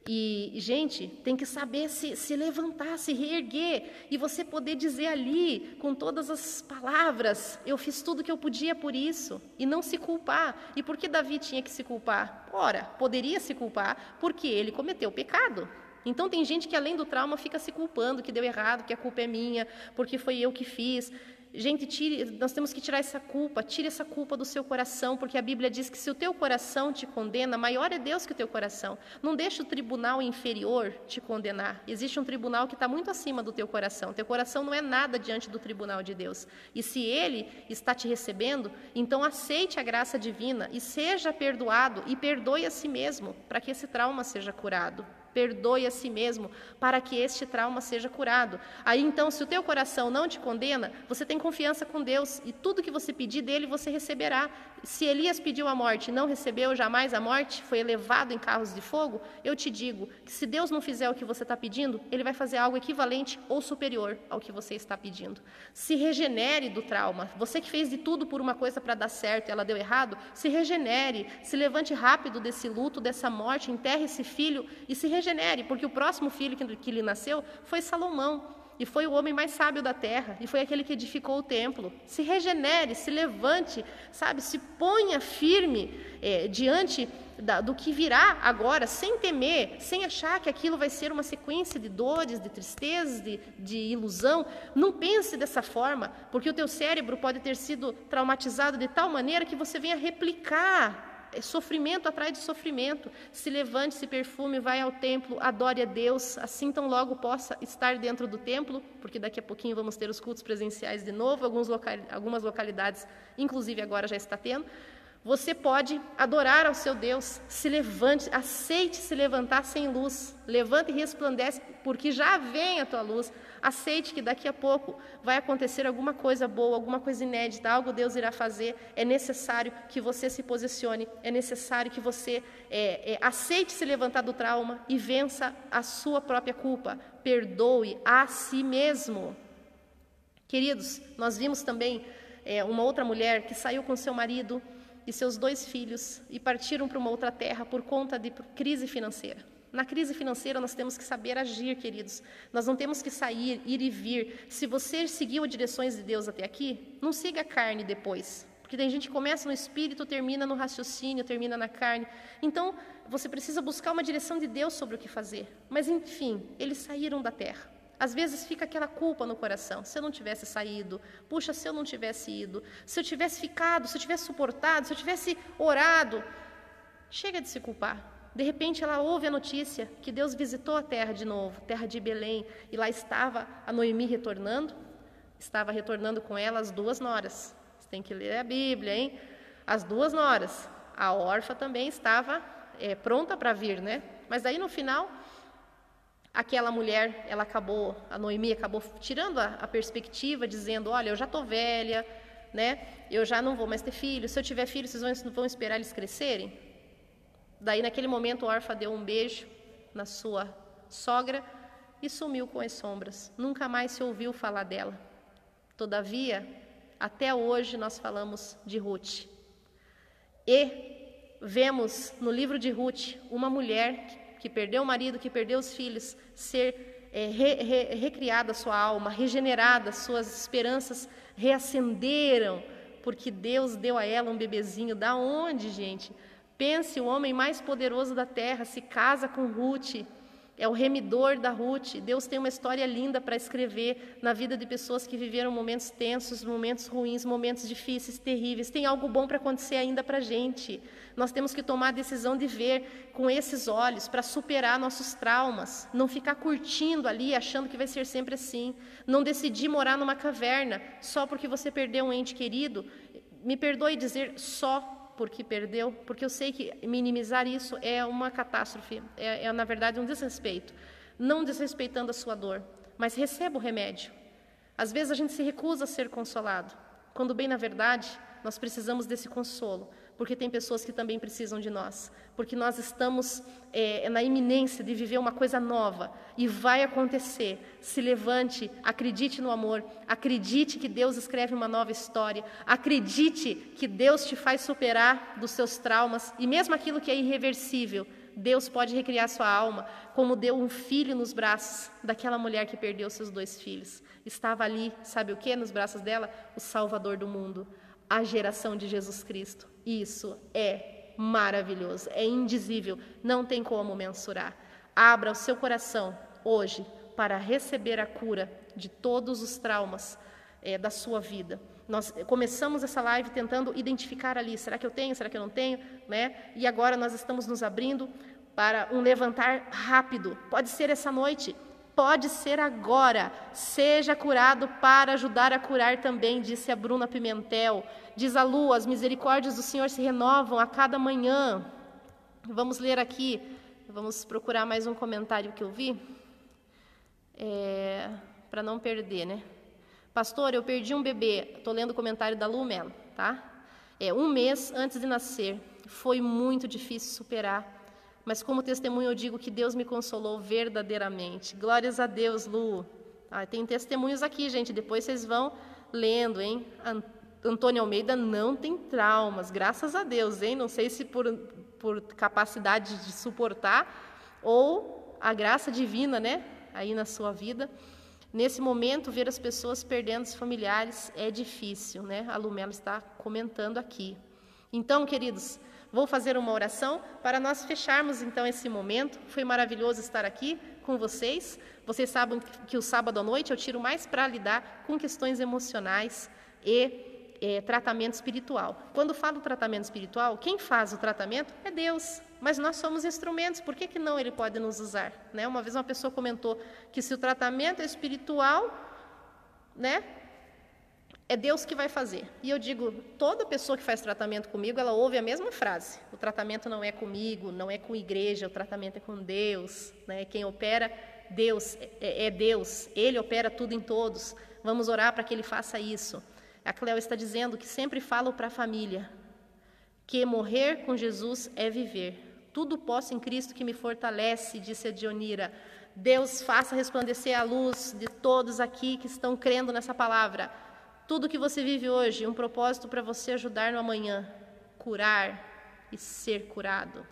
E, gente, tem que saber se, se levantar, se reerguer, e você poder dizer ali, com todas as palavras: Eu fiz tudo que eu podia por isso, e não se culpar. E por que Davi tinha que se culpar? Ora, poderia se culpar porque ele cometeu pecado. Então, tem gente que além do trauma fica se culpando, que deu errado, que a culpa é minha, porque foi eu que fiz. Gente, tire, nós temos que tirar essa culpa, tire essa culpa do seu coração, porque a Bíblia diz que se o teu coração te condena, maior é Deus que o teu coração. Não deixe o tribunal inferior te condenar. Existe um tribunal que está muito acima do teu coração. Teu coração não é nada diante do tribunal de Deus. E se Ele está te recebendo, então aceite a graça divina e seja perdoado e perdoe a si mesmo, para que esse trauma seja curado perdoe a si mesmo, para que este trauma seja curado. Aí então, se o teu coração não te condena, você tem confiança com Deus e tudo que você pedir dele você receberá. Se Elias pediu a morte e não recebeu jamais a morte, foi elevado em carros de fogo, eu te digo que se Deus não fizer o que você está pedindo, ele vai fazer algo equivalente ou superior ao que você está pedindo. Se regenere do trauma. Você que fez de tudo por uma coisa para dar certo e ela deu errado, se regenere, se levante rápido desse luto, dessa morte, enterre esse filho e se regenere, porque o próximo filho que, que lhe nasceu foi Salomão. E foi o homem mais sábio da terra, e foi aquele que edificou o templo. Se regenere, se levante, sabe, se ponha firme é, diante da, do que virá agora, sem temer, sem achar que aquilo vai ser uma sequência de dores, de tristezas, de, de ilusão. Não pense dessa forma, porque o teu cérebro pode ter sido traumatizado de tal maneira que você venha replicar sofrimento atrás de sofrimento. Se levante, se perfume, vai ao templo, adore a Deus, assim tão logo possa estar dentro do templo, porque daqui a pouquinho vamos ter os cultos presenciais de novo, algumas localidades, inclusive agora já está tendo. Você pode adorar ao seu Deus, se levante, aceite se levantar sem luz, levante e resplandece, porque já vem a tua luz. Aceite que daqui a pouco vai acontecer alguma coisa boa, alguma coisa inédita, algo Deus irá fazer. É necessário que você se posicione, é necessário que você é, é, aceite se levantar do trauma e vença a sua própria culpa. Perdoe a si mesmo. Queridos, nós vimos também é, uma outra mulher que saiu com seu marido e seus dois filhos e partiram para uma outra terra por conta de crise financeira. Na crise financeira nós temos que saber agir, queridos. Nós não temos que sair, ir e vir. Se você seguiu as direções de Deus até aqui, não siga a carne depois. Porque tem gente que começa no espírito, termina no raciocínio, termina na carne. Então, você precisa buscar uma direção de Deus sobre o que fazer. Mas, enfim, eles saíram da terra. Às vezes fica aquela culpa no coração. Se eu não tivesse saído, puxa, se eu não tivesse ido, se eu tivesse ficado, se eu tivesse suportado, se eu tivesse orado. Chega de se culpar. De repente ela ouve a notícia que Deus visitou a terra de novo, terra de Belém, e lá estava a Noemi retornando, estava retornando com ela as duas noras. Você tem que ler a Bíblia, hein? As duas noras. A órfã também estava é, pronta para vir, né? Mas aí no final, aquela mulher, ela acabou, a Noemi acabou tirando a, a perspectiva, dizendo: Olha, eu já estou velha, né? Eu já não vou mais ter filhos. Se eu tiver filhos, vocês vão, vão esperar eles crescerem? Daí, naquele momento, a órfã deu um beijo na sua sogra e sumiu com as sombras. Nunca mais se ouviu falar dela. Todavia, até hoje nós falamos de Ruth. E vemos no livro de Ruth uma mulher que perdeu o marido, que perdeu os filhos, ser é, re, re, recriada a sua alma, regenerada, suas esperanças reacenderam, porque Deus deu a ela um bebezinho. Da onde, gente? Pense, o homem mais poderoso da terra se casa com Ruth, é o remidor da Ruth. Deus tem uma história linda para escrever na vida de pessoas que viveram momentos tensos, momentos ruins, momentos difíceis, terríveis. Tem algo bom para acontecer ainda para a gente. Nós temos que tomar a decisão de ver com esses olhos para superar nossos traumas. Não ficar curtindo ali, achando que vai ser sempre assim. Não decidir morar numa caverna só porque você perdeu um ente querido. Me perdoe dizer só porque perdeu, porque eu sei que minimizar isso é uma catástrofe, é, é na verdade um desrespeito. Não desrespeitando a sua dor, mas receba o remédio. Às vezes a gente se recusa a ser consolado, quando bem na verdade nós precisamos desse consolo, porque tem pessoas que também precisam de nós, porque nós estamos é, na iminência de viver uma coisa nova e vai acontecer. Se levante, acredite no amor, acredite que Deus escreve uma nova história, acredite que Deus te faz superar dos seus traumas e mesmo aquilo que é irreversível. Deus pode recriar sua alma, como deu um filho nos braços daquela mulher que perdeu seus dois filhos. Estava ali, sabe o que, nos braços dela? O Salvador do mundo, a geração de Jesus Cristo. Isso é maravilhoso, é indizível, não tem como mensurar. Abra o seu coração hoje para receber a cura de todos os traumas é, da sua vida. Nós começamos essa live tentando identificar ali, será que eu tenho, será que eu não tenho, né? E agora nós estamos nos abrindo para um levantar rápido. Pode ser essa noite, pode ser agora. Seja curado para ajudar a curar também, disse a Bruna Pimentel. Diz a Lu: as misericórdias do Senhor se renovam a cada manhã. Vamos ler aqui, vamos procurar mais um comentário que eu vi, é, para não perder, né? Pastor, eu perdi um bebê. Estou lendo o comentário da Lu Melo, tá? É um mês antes de nascer. Foi muito difícil superar mas como testemunho eu digo que Deus me consolou verdadeiramente. Glórias a Deus, Lu. Ah, tem testemunhos aqui, gente, depois vocês vão lendo, hein? Antônio Almeida não tem traumas, graças a Deus, hein? Não sei se por, por capacidade de suportar ou a graça divina, né? Aí na sua vida. Nesse momento, ver as pessoas perdendo os familiares é difícil, né? A Lumela está comentando aqui. Então, queridos, Vou fazer uma oração para nós fecharmos então esse momento. Foi maravilhoso estar aqui com vocês. Vocês sabem que o sábado à noite eu tiro mais para lidar com questões emocionais e é, tratamento espiritual. Quando falo tratamento espiritual, quem faz o tratamento é Deus, mas nós somos instrumentos, por que, que não Ele pode nos usar? Né? Uma vez uma pessoa comentou que se o tratamento é espiritual, né, é Deus que vai fazer. E eu digo, toda pessoa que faz tratamento comigo, ela ouve a mesma frase. O tratamento não é comigo, não é com igreja, o tratamento é com Deus. Né? Quem opera, Deus, é, é Deus. Ele opera tudo em todos. Vamos orar para que Ele faça isso. A Cleo está dizendo que sempre falo para a família que morrer com Jesus é viver. Tudo posso em Cristo que me fortalece, disse a Dionira. Deus faça resplandecer a luz de todos aqui que estão crendo nessa palavra. Tudo que você vive hoje, um propósito para você ajudar no amanhã, curar e ser curado.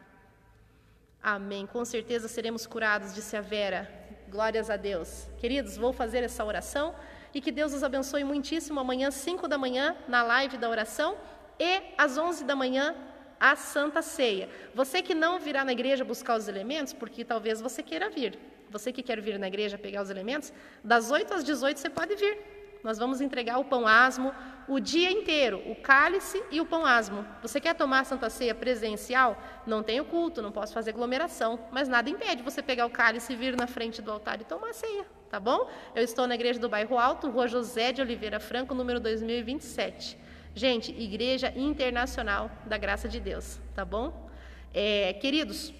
Amém. Com certeza seremos curados, disse a Vera. Glórias a Deus. Queridos, vou fazer essa oração e que Deus os abençoe muitíssimo amanhã, 5 da manhã, na live da oração e às 11 da manhã, a Santa Ceia. Você que não virá na igreja buscar os elementos, porque talvez você queira vir. Você que quer vir na igreja pegar os elementos, das 8 às 18 você pode vir. Nós vamos entregar o pão asmo o dia inteiro, o cálice e o pão asmo. Você quer tomar a Santa Ceia presencial? Não tem o culto, não posso fazer aglomeração, mas nada impede você pegar o cálice e vir na frente do altar e tomar a ceia, tá bom? Eu estou na igreja do Bairro Alto, Rua José de Oliveira Franco, número 2027. Gente, Igreja Internacional da Graça de Deus, tá bom? É, queridos,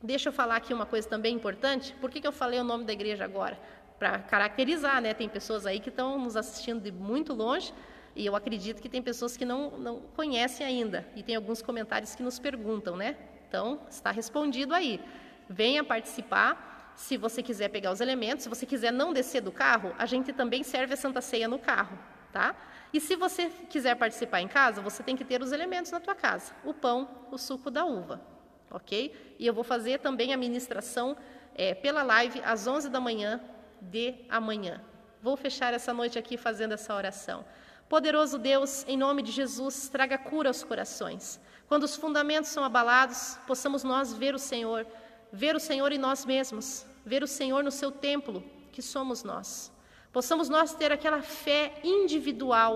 deixa eu falar aqui uma coisa também importante. Por que, que eu falei o nome da igreja agora? Para caracterizar, né? Tem pessoas aí que estão nos assistindo de muito longe e eu acredito que tem pessoas que não, não conhecem ainda. E tem alguns comentários que nos perguntam, né? Então, está respondido aí. Venha participar. Se você quiser pegar os elementos, se você quiser não descer do carro, a gente também serve a Santa Ceia no carro, tá? E se você quiser participar em casa, você tem que ter os elementos na tua casa: o pão, o suco da uva, ok? E eu vou fazer também a ministração é, pela live às 11 da manhã de amanhã. Vou fechar essa noite aqui fazendo essa oração. Poderoso Deus, em nome de Jesus, traga cura aos corações. Quando os fundamentos são abalados, possamos nós ver o Senhor, ver o Senhor em nós mesmos, ver o Senhor no seu templo, que somos nós. Possamos nós ter aquela fé individual.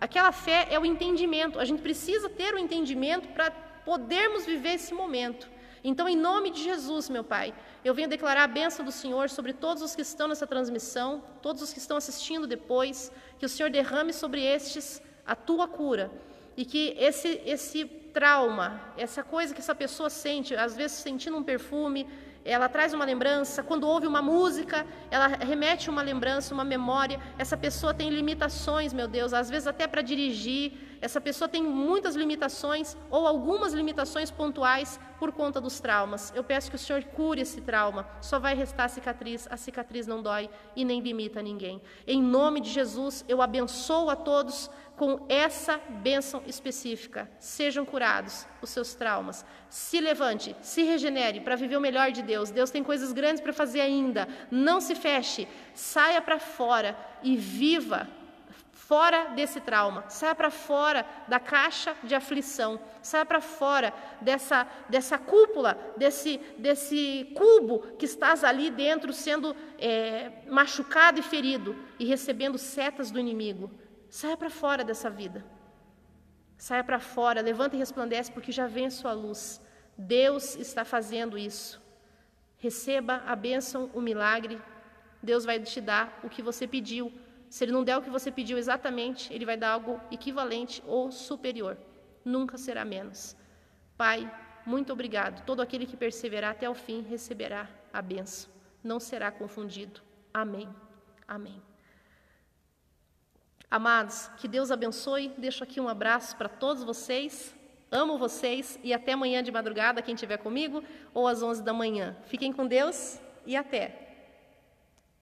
Aquela fé é o entendimento. A gente precisa ter o entendimento para podermos viver esse momento. Então, em nome de Jesus, meu Pai, eu venho declarar a bênção do Senhor sobre todos os que estão nessa transmissão, todos os que estão assistindo depois, que o Senhor derrame sobre estes a tua cura e que esse, esse trauma, essa coisa que essa pessoa sente, às vezes sentindo um perfume, ela traz uma lembrança, quando ouve uma música, ela remete uma lembrança, uma memória. Essa pessoa tem limitações, meu Deus, às vezes até para dirigir. Essa pessoa tem muitas limitações ou algumas limitações pontuais por conta dos traumas. Eu peço que o Senhor cure esse trauma. Só vai restar a cicatriz. A cicatriz não dói e nem limita ninguém. Em nome de Jesus, eu abençoo a todos com essa bênção específica. Sejam curados os seus traumas. Se levante, se regenere para viver o melhor de Deus. Deus tem coisas grandes para fazer ainda. Não se feche. Saia para fora e viva fora desse trauma, saia para fora da caixa de aflição, saia para fora dessa, dessa cúpula, desse, desse cubo que estás ali dentro sendo é, machucado e ferido e recebendo setas do inimigo. Saia para fora dessa vida. Saia para fora, levanta e resplandece, porque já vem a sua luz. Deus está fazendo isso. Receba a bênção, o milagre. Deus vai te dar o que você pediu. Se Ele não der o que você pediu exatamente, Ele vai dar algo equivalente ou superior. Nunca será menos. Pai, muito obrigado. Todo aquele que perseverar até o fim receberá a bênção. Não será confundido. Amém. Amém. Amados, que Deus abençoe. Deixo aqui um abraço para todos vocês. Amo vocês e até amanhã de madrugada, quem estiver comigo, ou às 11 da manhã. Fiquem com Deus e até.